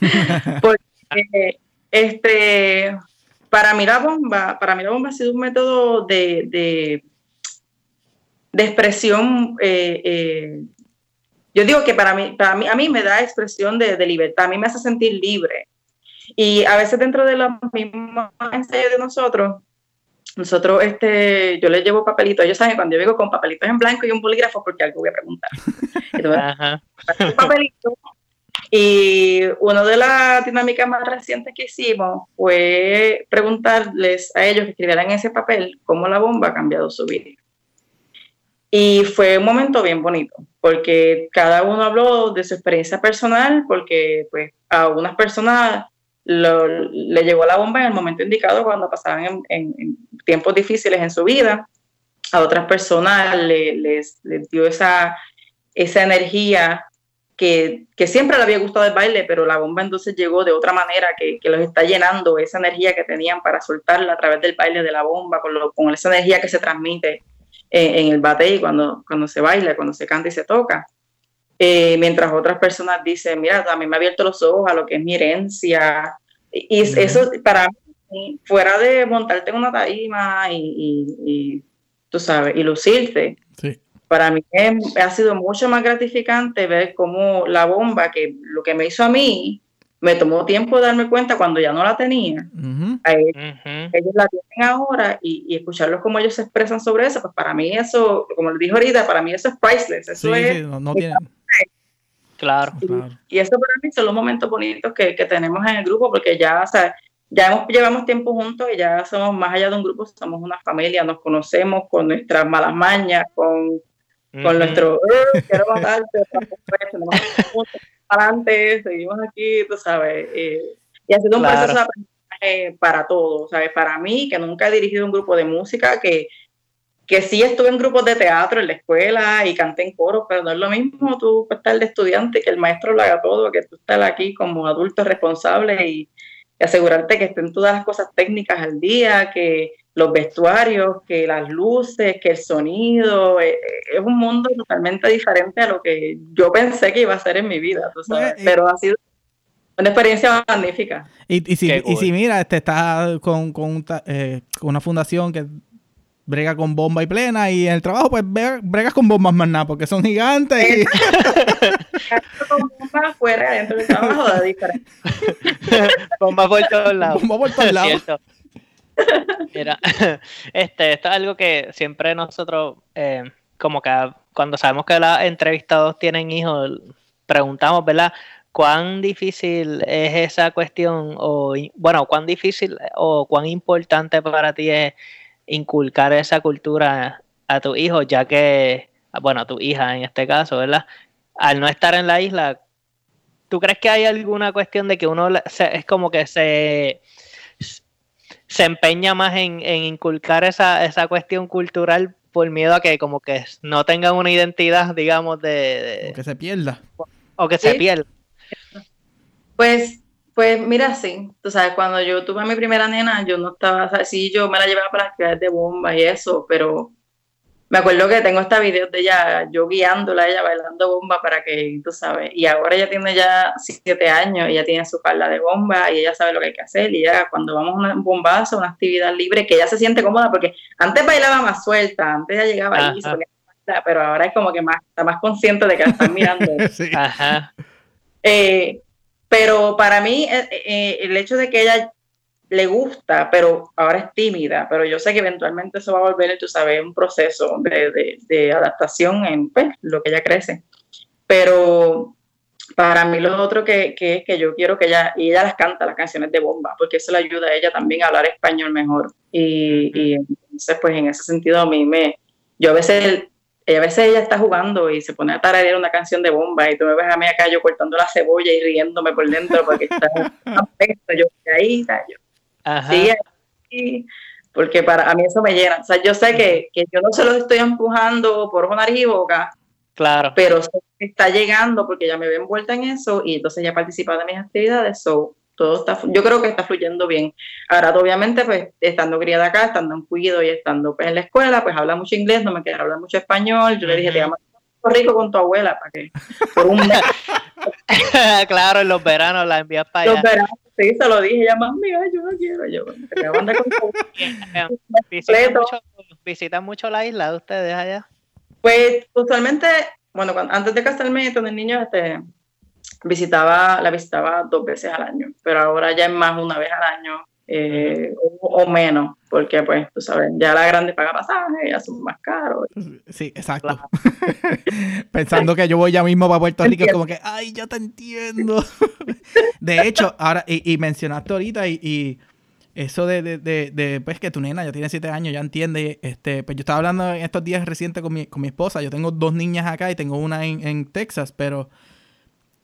Porque este, para mí la bomba, para mí la bomba ha sido un método de de expresión, eh, eh, yo digo que para mí, para mí, a mí me da expresión de, libertad, a mí me hace sentir libre. Y a veces dentro de los mismos ensayos de nosotros, nosotros, este, yo les llevo papelitos, ellos saben cuando yo vengo con papelitos en blanco y un bolígrafo porque algo voy a preguntar. Entonces, papelito, y una de las dinámicas más recientes que hicimos fue preguntarles a ellos que escribieran en ese papel cómo la bomba ha cambiado su vida. Y fue un momento bien bonito, porque cada uno habló de su experiencia personal, porque pues a unas personas le llegó la bomba en el momento indicado cuando pasaban en, tiempos difíciles en su vida, a otras personas les, dio esa, esa energía que, que, siempre le había gustado el baile, pero la bomba entonces llegó de otra manera que, que los está llenando esa energía que tenían para soltarla a través del baile de la bomba, con, con esa energía que se transmite en, el batey cuando, cuando se baila, cuando se canta y se toca. Eh, mientras otras personas dicen, mira, mí me ha abierto los ojos a lo que es mi herencia. Y, eso para mí, fuera de montarte en una tarima y, tú sabes, y lucirte, para mí ha sido mucho más gratificante ver cómo la bomba, que lo que me hizo a mí, me tomó tiempo darme cuenta cuando ya no la tenía. ellos, la tienen ahora y, escucharlos como ellos se expresan sobre eso, pues para mí eso, como les dije ahorita, para mí eso es priceless. Eso es, no, tiene... Claro, y, eso para mí son los momentos bonitos que, tenemos en el grupo, porque ya, o sea, ya hemos, llevamos tiempo juntos y ya somos más allá de un grupo, somos una familia, nos conocemos con nuestras malas mañas, con con nuestro, uh, quiero matarte, adelante, seguimos aquí, tú sabes. Eh, y ha sido un proceso de aprendizaje para todos, ¿sabes? Para mí, que nunca he dirigido un grupo de música, que, que sí estuve en grupos de teatro en la escuela y canté en coros, pero no es lo mismo tú estar de estudiante, que el maestro lo haga todo, que tú estar aquí como adulto responsable y, asegurarte que estén todas las cosas técnicas al día, que los vestuarios, que las luces, que el sonido, eh, eh, es un mundo totalmente diferente a lo que yo pensé que iba a ser en mi vida, tú sabes, pero ha sido una experiencia magnífica. Y, y, si, y si, mira, este, está con, con, eh, con, una fundación que brega con bomba y plena y en el trabajo pues bregas con bombas más nada porque son gigantes y... con bombas afuera dentro del trabajo de diferente. Bombas por todos lados. Bombas por todos lados Mira, este, esto es algo que siempre nosotros, eh, como que cuando sabemos que los entrevistados tienen hijos, preguntamos, ¿verdad? ¿Cuán difícil es esa cuestión? O, bueno, ¿cuán difícil o cuán importante para ti es inculcar esa cultura a tu hijo, ya que, bueno, a tu hija en este caso, ¿verdad? Al no estar en la isla, ¿tú crees que hay alguna cuestión de que uno es como que se se empeña más en, inculcar esa, esa cuestión cultural por miedo a que como que no tengan una identidad, digamos, de... o que se pierda. O, que se pierda. Pues, pues mira, sí, tú sabes, cuando yo tuve a mi primera nena, yo no estaba, o sea, sí, yo me la llevaba para las actividades de bomba y eso, pero me acuerdo que tengo esta video de ella, yo guiándola, ella bailando bomba para que, tú sabes, y ahora ella tiene ya siete años, ella tiene su parla de bomba y ella sabe lo que hay que hacer, y ya cuando vamos a un bombazo, una actividad libre, que ella se siente cómoda, porque antes bailaba más suelta, antes ella llegaba ahí, pero ahora es como que más, está más consciente de que la están mirando. Ajá. Eh, pero para mí, eh, eh, el hecho de que ella le gusta, pero ahora es tímida, pero yo sé que eventualmente eso va a volver, tú sabes, un proceso de, adaptación en pues, lo que ella crece. Pero para mí lo otro que, es que yo quiero que ella, y ella las canta las canciones de bomba, porque eso le ayuda a ella también a hablar español mejor. Y, entonces, pues en ese sentido a mí me, yo a veces, a veces ella está jugando y se pone a tararear una canción de bomba y tú me ves a mí acá yo cortando la cebolla y riéndome por dentro porque está, yo ahí, yo Sí, porque para a mí eso me llena. O sea, yo sé que, yo no se lo estoy empujando por una y boca, claro. pero está llegando porque ya me ve envuelta en eso y entonces ya participa de mis actividades. So, todo está, yo creo que está fluyendo bien. Ahora, obviamente, pues estando criada acá, estando en cuido y estando pues, en la escuela, pues habla mucho inglés, no me queda hablar mucho español. Yo le dije, te llamas rico con tu abuela para que por un mes. claro, en los veranos la envías para allá. Los Sí, se lo dije, ella más, mira, yo no quiero, yo me con ¿Visitan mucho, la isla de ustedes allá? Pues usualmente, bueno, antes de casarme con el niño, este, visitaba, la visitaba dos veces al año, pero ahora ya es más una vez al año eh, o, menos, porque pues tú sabes, ya la grande paga pasaje, ya son más caros. Sí, exacto. Pensando que yo voy ya mismo para Puerto Rico, como que, ay, ya te entiendo. de hecho, ahora, y, mencionaste ahorita, y, eso de, de, de, pues que tu nena ya tiene siete años, ya entiende, este, pues yo estaba hablando en estos días recientes con mi, con mi esposa, yo tengo dos niñas acá y tengo una en, en Texas, pero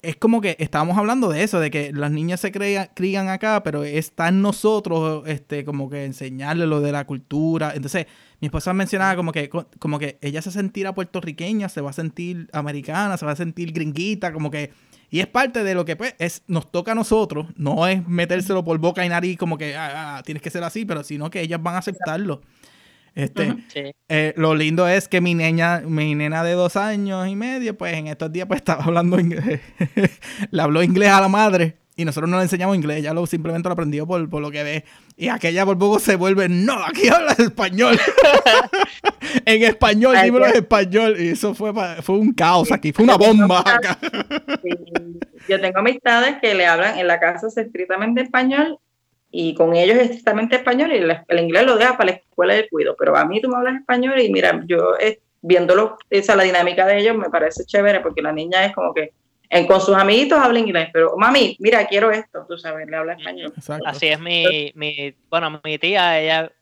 es como que estábamos hablando de eso, de que las niñas se crían acá, pero está en nosotros, este, como que enseñarle lo de la cultura. Entonces, mi esposa mencionaba como que, como que ella se sentirá puertorriqueña, se va a sentir americana, se va a sentir gringuita, como que, y es parte de lo que pues es, nos toca a nosotros, no es metérselo por boca y nariz como que ah, ah, tienes que ser así, pero sino que ellas van a aceptarlo. Este, eh, lo lindo es que mi niña, mi nena de dos años y medio, pues en estos días pues estaba hablando inglés, le habló inglés a la madre y nosotros no le enseñamos inglés, ella lo simplemente lo aprendió por, lo que ve. Y aquella por poco se vuelve, no, aquí habla español. en español, dímelo en español. Y eso fue, fue un caos aquí, fue una bomba acá. Yo tengo amistades que le hablan en la casa estrictamente español y con ellos es estrictamente español y el, inglés lo deja para la escuela de cuido, pero a mí tú me hablas español y mira, yo eh, viéndolo, esa la dinámica de ellos me parece chévere porque la niña es como que en, con sus amiguitos habla inglés, pero mami, mira, quiero esto, tú sabes, le habla español. Así es mi, mi, bueno, mi tía, ella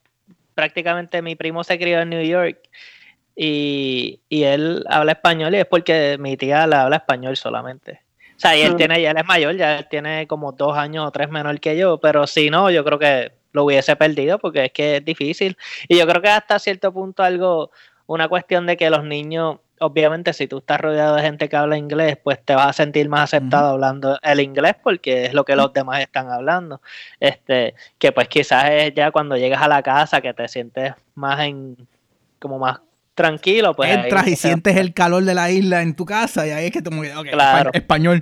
prácticamente mi primo se crió en New York y, y él habla español y es porque mi tía le habla español solamente. O sea, y él tiene, ya él es mayor, ya él tiene como dos años o tres menor que yo, pero si no, yo creo que lo hubiese perdido porque es que es difícil. Y yo creo que hasta cierto punto algo, una cuestión de que los niños, obviamente si tú estás rodeado de gente que habla inglés, pues te vas a sentir más aceptado hablando el inglés porque es lo que los demás están hablando. Este, que pues quizás es ya cuando llegas a la casa que te sientes más en, como más tranquilo, pues. Entras y sientes el calor de la isla en tu casa y ahí es que te mueves. Okay, Claro. Español.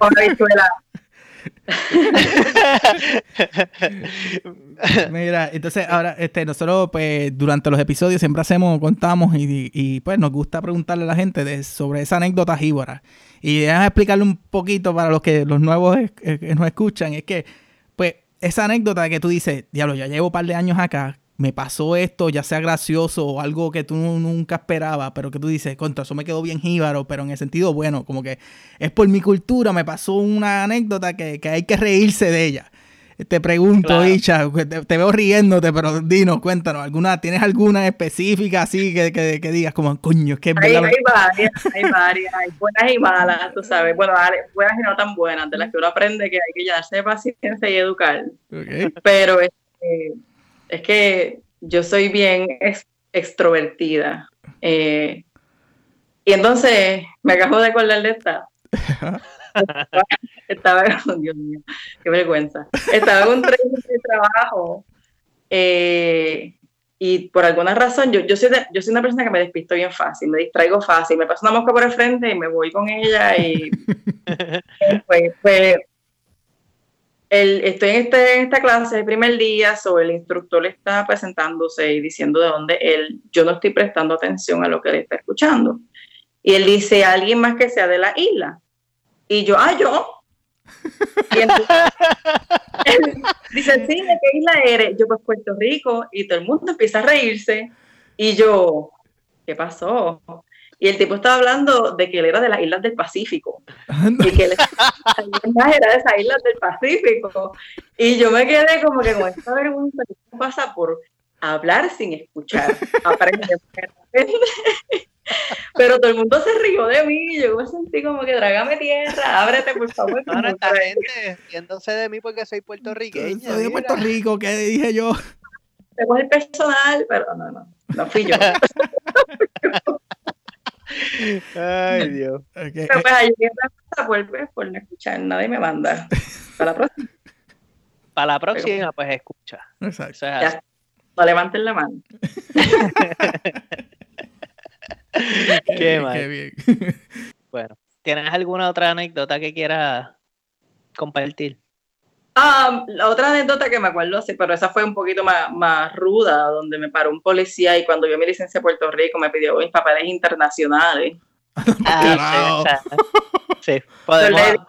Mira, entonces ahora este, nosotros pues durante los episodios siempre hacemos, contamos y, y, pues nos gusta preguntarle a la gente de, sobre esa anécdota jíbora. Y déjame explicarle un poquito para los que los nuevos eh, nos escuchan, es que pues esa anécdota que tú dices, diablo, ya llevo un par de años acá, me pasó esto, ya sea gracioso o algo que tú nunca esperabas, pero que tú dices, contra, eso me quedó bien jíbaro, pero en el sentido bueno, como que es por mi cultura, me pasó una anécdota que, que hay que reírse de ella. Te pregunto, Claro. Icha, te, te veo riéndote, pero dinos, cuéntanos, ¿alguna, ¿tienes alguna específica así que, que, que digas como, coño, es que es Hay, verdad? hay varias, hay varias, hay buenas y malas, tú sabes. Bueno, buenas y no tan buenas, de las que uno aprende que hay que llenarse de paciencia y educar. Ok. Pero este, es que yo soy bien ex- extrovertida. Eh, y entonces me acabo de acordar de esta. Estaba, oh, Dios mío, qué vergüenza. Estaba un tren de trabajo eh, y por alguna razón yo, yo, soy de- yo soy una persona que me despisto bien fácil, me distraigo fácil, me paso una mosca por el frente y me voy con ella y pues, pues el- estoy en, este, esta clase el primer día, sobre el instructor está presentándose y diciendo de dónde él, yo no estoy prestando atención a lo que él está escuchando. Y él dice, alguien más que sea de la isla. Y yo, ah, yo. Y dice, sí, ¿de qué isla eres? Yo, pues Puerto Rico. Y todo el mundo empieza a reírse. Y yo, ¿qué pasó? Y el tipo estaba hablando de que él era de las islas del Pacífico y que él era de esas islas del Pacífico. Y yo me quedé como que con esta vergüenza que pasa por hablar sin escuchar. Aprende. Pero todo el mundo se rió de mí. Yo me sentí como que trágame tierra, ábrete por favor. No, no, esta gente riéndose de mí porque soy puertorriqueño. Soy de. Puerto Rico, ¿qué dije yo? Te coge el personal, pero no, no, no fui yo. Ay, Dios. Ok, Pero pues ahí en la casa vuelve por no escuchar, nadie me manda. Para la próxima, Para la próxima, pues escucha. Exacto. Así. ya. No levanten la mano. Qué Eh, mal. qué bien. Bueno, ¿tienes alguna otra anécdota que quieras compartir? Ah, la otra anécdota que me acuerdo así, pero esa fue un poquito más, más ruda, donde me paró un policía y cuando vio mi licencia de Puerto Rico me pidió mis papeles internacionales. Carajo. sí, o sea, sí, podemos, Yo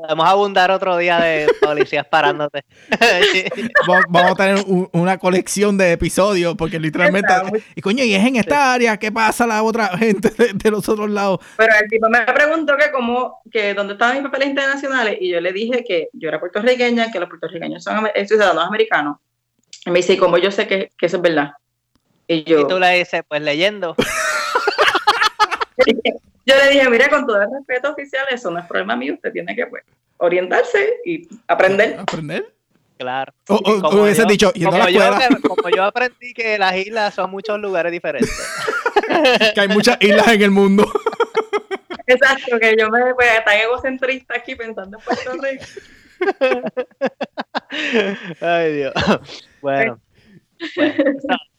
podemos abundar otro día de policías parándote. Va- Vamos a tener un- una colección de episodios porque literalmente... Y coño, y es en esta área, ¿qué pasa a la otra gente de, de los otros lados? Pero el tipo me preguntó que cómo, que dónde estaban mis papeles internacionales y yo le dije que yo era puertorriqueña, que los puertorriqueños son eh, ciudadanos americanos. Y me dice, ¿y cómo yo sé que, que eso es verdad? Y yo, Y tú le dices, pues leyendo. yo le dije, mira, con todo el respeto oficial, eso no es problema mío, usted tiene que pues, orientarse y aprender. ¿Aprender? Claro. O, o- Como o hubiese yo- dicho, yendo a la Como yo, escuela, que- como yo aprendí que las islas son muchos lugares diferentes. que hay muchas islas en el mundo. Exacto, que yo me pues, tan egocentrista aquí pensando en Puerto Rico. Ay, Dios. Bueno, bueno,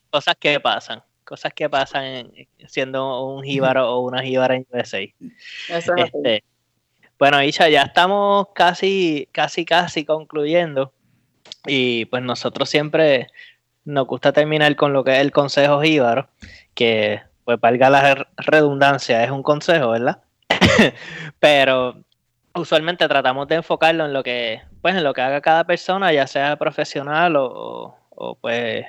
cosas que pasan. Cosas que pasan en- siendo un jíbaro o una jíbara en USA. Eso es así. Este, bueno, Isha, ya estamos casi, casi, casi concluyendo. Y pues nosotros siempre nos gusta terminar con lo que es el consejo jíbaro, que pues valga la re- redundancia, es un consejo, ¿verdad? Pero usualmente tratamos de enfocarlo en lo que, pues en lo que haga cada persona, ya sea profesional o- o, pues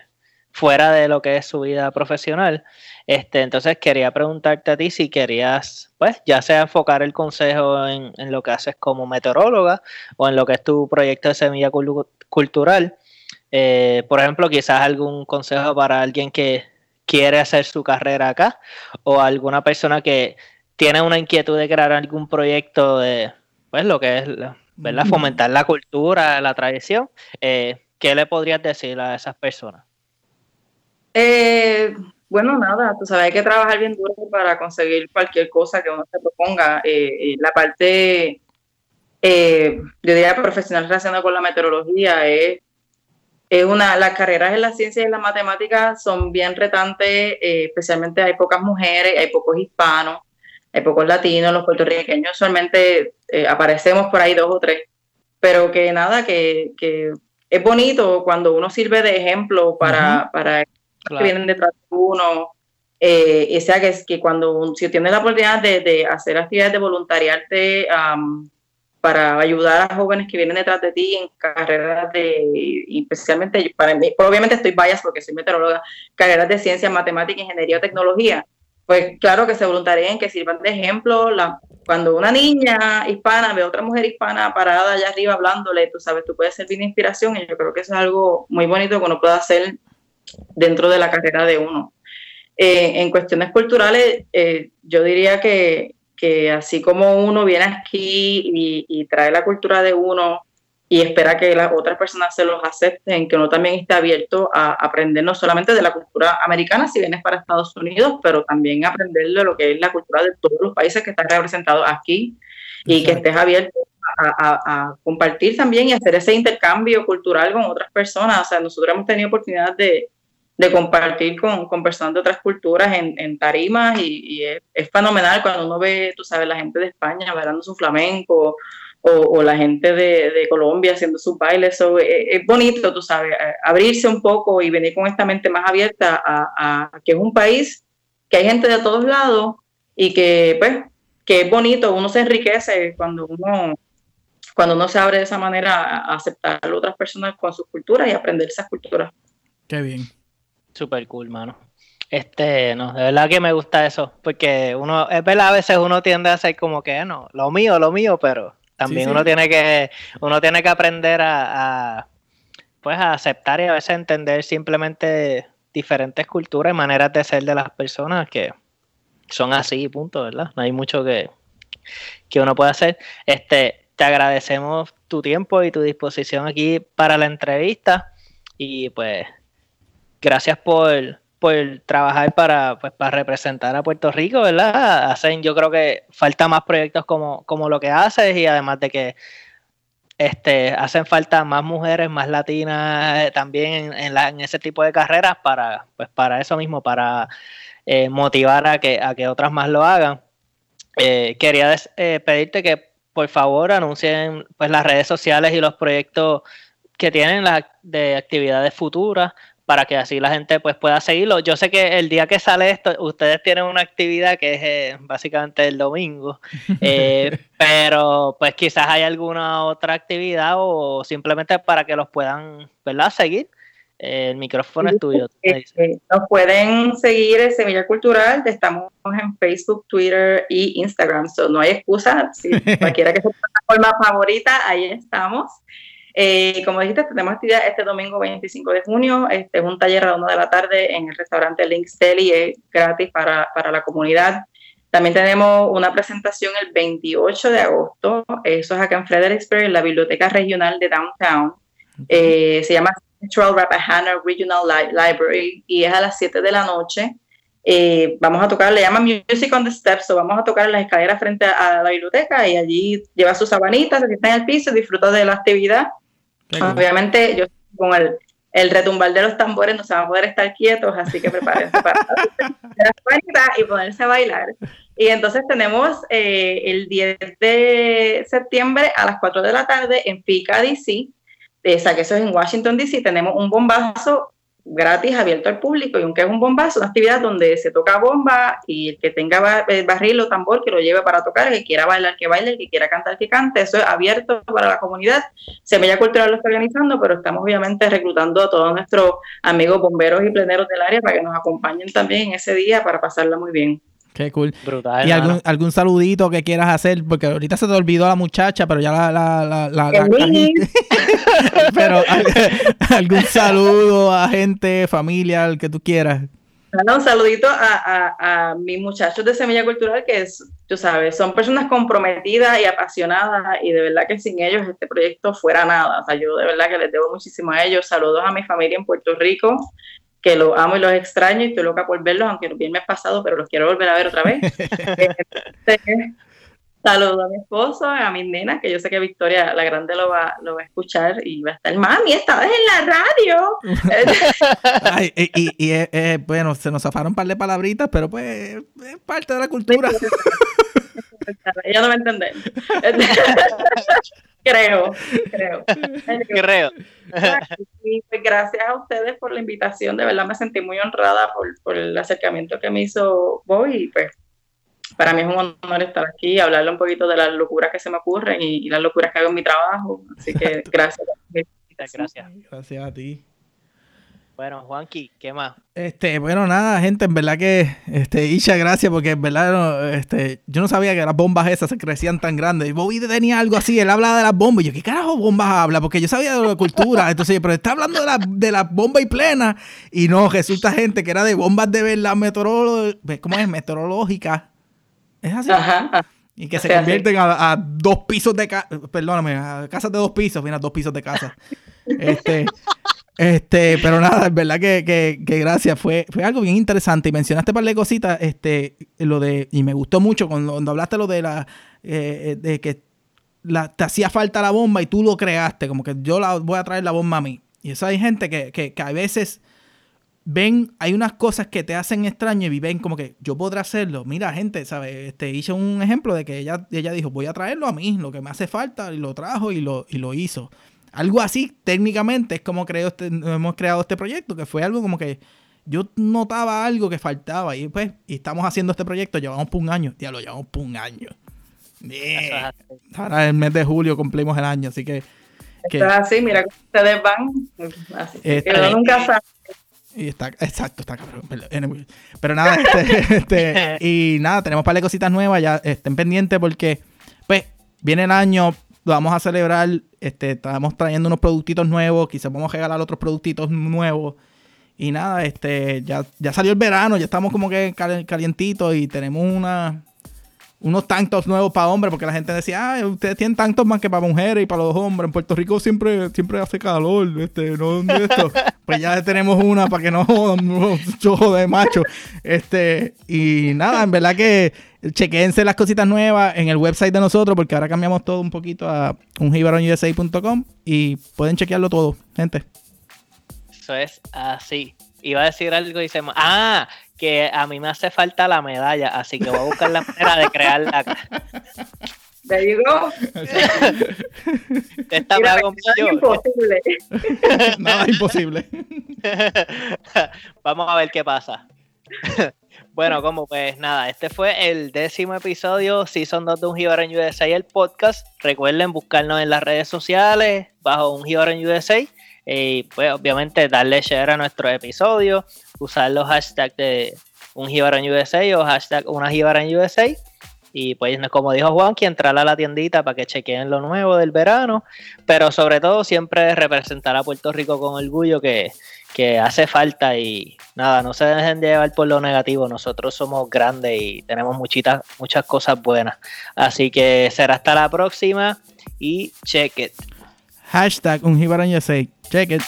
fuera de lo que es su vida profesional. Este, entonces quería preguntarte a ti si querías, pues, ya sea enfocar el consejo en, en lo que haces como meteoróloga o en lo que es tu proyecto de semilla cultural. Eh, por ejemplo, quizás algún consejo para alguien que, quiere hacer su carrera acá o alguna persona que tiene una inquietud de crear algún proyecto de, pues lo que es, ¿verdad? Fomentar la cultura, la tradición. Eh, ¿Qué le podrías decir a esas personas? Eh, bueno, nada, tú sabes, hay que trabajar bien duro para conseguir cualquier cosa que uno se proponga. Eh, la parte, yo diría, profesional relacionada con la meteorología es es una, las carreras en las ciencias y en las matemáticas son bien retantes, eh, especialmente hay pocas mujeres, hay pocos hispanos, hay pocos latinos, los puertorriqueños solamente eh, aparecemos por ahí dos o tres, pero que nada, que, que es bonito cuando uno sirve de ejemplo para, para que vienen detrás de uno, eh, y sea que, que cuando si tienes la oportunidad de, de hacer actividades de voluntariarte, para ayudar a jóvenes que vienen detrás de ti en carreras de, especialmente para mí, obviamente estoy bias porque soy meteoróloga, carreras de ciencia, matemática, ingeniería o tecnología. Pues claro que se voluntarien, que sirvan de ejemplo. La, cuando una niña hispana ve a otra mujer hispana parada allá arriba hablándole, tú sabes, tú puedes ser de inspiración y yo creo que eso es algo muy bonito que uno puede hacer dentro de la carrera de uno. Eh, en cuestiones culturales, eh, yo diría que, que así como uno viene aquí y, trae la cultura de uno y espera que las otras personas se los acepten, que uno también esté abierto a aprender no solamente de la cultura americana si vienes para Estados Unidos, pero también aprender de lo que es la cultura de todos los países que están representados aquí y que estés abierto a, compartir también y hacer ese intercambio cultural con otras personas. O sea, nosotros hemos tenido oportunidad de, de compartir con, con, personas de otras culturas en, en tarimas y, es, fenomenal cuando uno ve, tú sabes, la gente de España bailando su flamenco o, o la gente de, de, Colombia haciendo sus bailes. Eso es, bonito, tú sabes, abrirse un poco y venir con esta mente más abierta a, a, que es un país que hay gente de todos lados y que, pues, que es bonito, uno se enriquece cuando uno cuando uno se abre de esa manera a aceptar a otras personas con sus culturas y aprender esas culturas. Qué bien. Super cool, mano. Este, no, de verdad que me gusta eso, porque uno, es verdad, a veces uno tiende a ser como que, no, lo mío, lo mío, pero también uno tiene que, uno tiene que aprender a, pues a aceptar y a veces entender simplemente diferentes culturas y maneras de ser de las personas que son así, punto, ¿verdad? No hay mucho que, que uno pueda hacer. Este, te agradecemos tu tiempo y tu disposición aquí para la entrevista y pues gracias por, por trabajar para, pues, para representar a Puerto Rico, ¿verdad? Hacen, yo creo que falta más proyectos como, como lo que haces y además de que este, hacen falta más mujeres, más latinas eh, también en, en, ese tipo de carreras para, pues, para eso mismo, para eh, motivar a que, a que otras más lo hagan. Eh, quería pedirte que por favor anuncien pues, las redes sociales y los proyectos que tienen la, de actividades futuras para que así la gente pues pueda seguirlo. Yo sé que el día que sale esto, ustedes tienen una actividad que es eh, básicamente el domingo, eh, pero pues quizás hay alguna otra actividad o simplemente para que los puedan, ¿verdad? Seguir. el micrófono es tuyo. Nos pueden seguir en Semilla Cultural, estamos en Facebook, Twitter y Instagram, so no hay excusa, si cualquiera que sea su plataforma favorita, ahí estamos. Eh, como dijiste, tenemos actividad este domingo 25 de junio. Este es un taller a la una de la tarde en el restaurante Links Deli, es gratis para, para la comunidad. También tenemos una presentación el 28 de agosto, eso es acá en Fredericksburg, en la Biblioteca Regional de Downtown. Eh, se llama Central Rappahannock Regional Library y es a las 7 de la noche. Eh, vamos a tocar, le llaman Music on the Steps, o vamos a tocar en las escaleras frente a, la biblioteca y allí lleva sus sabanitas, que está en el piso, disfruta de la actividad Obviamente, yo con el, el, retumbar de los tambores no se van a poder estar quietos, así que prepárense para y ponerse a bailar. Y entonces tenemos eh, el 10 de septiembre a las 4 de la tarde en FICA DC, o sea que eso es en Washington DC, tenemos un bombazo gratis, abierto al público, y aunque es un bombazo, una actividad donde se toca bomba y el que tenga eh, barril o tambor que lo lleve para tocar, el que quiera bailar que baile, el que quiera cantar que cante, eso es abierto para la comunidad. Semilla Cultural lo está organizando, pero estamos obviamente reclutando a todos nuestros amigos bomberos y pleneros del área para que nos acompañen también en ese día para pasarla muy bien. Qué cool. Brutal. ¿Y algún, algún, saludito que quieras hacer? Porque ahorita se te olvidó la muchacha, pero ya la... la, la, la, pero algún saludo a gente, familia, el que tú quieras. un saludito a, a, mis muchachos de Semilla Cultural, que es, tú sabes, son personas comprometidas y apasionadas, y de verdad que sin ellos este proyecto fuera nada. O sea, yo de verdad que les debo muchísimo a ellos. Saludos a mi familia en Puerto Rico, que los amo y los extraño, y estoy loca por verlos, aunque no bien me pasado, pero los quiero volver a ver otra vez. Este, Saludo a mi esposo, a mis nenas, que yo sé que Victoria la Grande lo va, lo va a escuchar y va a estar, mami, estabas en la radio. y, y, eh, eh, bueno, se nos zafaron un par de palabritas, pero pues es parte de la cultura. Ella no va a entender. Creo, creo. Creo. Y pues gracias a ustedes por la invitación, de verdad me sentí muy honrada por, por el acercamiento que me hizo Boy y pues para mí es un honor estar aquí y hablarle un poquito de las locuras que se me ocurren y, las locuras que hago en mi trabajo. Así que gracias. gracias. Gracias a ti. Bueno, Juanqui, ¿qué más? Este, bueno, nada, gente, en verdad que, este, Isha, gracias, porque en verdad, este, yo no sabía que las bombas esas se crecían tan grandes. Y Bobby tenía algo así, él hablaba de las bombas. Y yo, ¿qué carajo bombas habla? Porque yo sabía de la cultura. Entonces, pero está hablando de las de la bomba y plena. Y no, resulta gente que era de bombas de verdad meteorológicas, ¿cómo es? Meteorológicas es así. Y que se convierten a, dos pisos de casa, perdóname, a casas de dos pisos, mira, dos pisos de casa. este, este, pero nada, es verdad que, que, gracias, fue, fue algo bien interesante. Y mencionaste un par de cositas, este, lo de, y me gustó mucho cuando, hablaste lo de la, eh, de que la, te hacía falta la bomba y tú lo creaste, como que yo la voy a traer la bomba a mí. Y eso hay gente que, que, que a veces ven, hay unas cosas que te hacen extraño y ven como que yo podré hacerlo. Mira, gente, ¿sabes? Este, hice un ejemplo de que ella, ella dijo, voy a traerlo a mí, lo que me hace falta, y lo trajo y lo, y lo hizo. Algo así, técnicamente, es como creo este, hemos creado este proyecto, que fue algo como que yo notaba algo que faltaba y pues, y estamos haciendo este proyecto, llevamos por un año, ya lo llevamos por un año. Ahora el mes de julio cumplimos el año, así que... que así, mira ustedes van. Así, este, nunca saben y está, exacto, está cabrón. Pero nada, este, este, y nada, tenemos un par de cositas nuevas, ya estén pendientes porque, pues, viene el año, lo vamos a celebrar, este, estamos trayendo unos productitos nuevos, quizás vamos a regalar otros productitos nuevos. Y nada, este, ya, ya salió el verano, ya estamos como que calientitos y tenemos una, unos tantos nuevos para hombres, porque la gente decía, ah, ustedes tienen tantos más que para mujeres y para los hombres. En Puerto Rico siempre, siempre hace calor, este, no esto. pues ya tenemos una para que no jodan de macho. Este, y nada, en verdad que chequense las cositas nuevas en el website de nosotros, porque ahora cambiamos todo un poquito a unjibaronusa.com y pueden chequearlo todo, gente. Eso es así. Iba a decir algo y se... Ah, que a mí me hace falta la medalla, así que voy a buscar la manera de crearla. There you go. Esta Mira, me imposible. Nada imposible. Vamos a ver qué pasa. Bueno, como pues nada, este fue el décimo episodio Season 2 de Un Gibar en USA, el podcast. Recuerden buscarnos en las redes sociales bajo Un Gibar en USA y pues obviamente darle share a nuestro episodio, usar los hashtags de un en USA o hashtag una en USA. Y pues como dijo Juan, que entrar a la tiendita para que chequeen lo nuevo del verano. Pero sobre todo siempre representar a Puerto Rico con orgullo que, que hace falta y nada, no se dejen de llevar por lo negativo. Nosotros somos grandes y tenemos muchitas, muchas cosas buenas. Así que será hasta la próxima y check it. Hashtag un USA. Check it.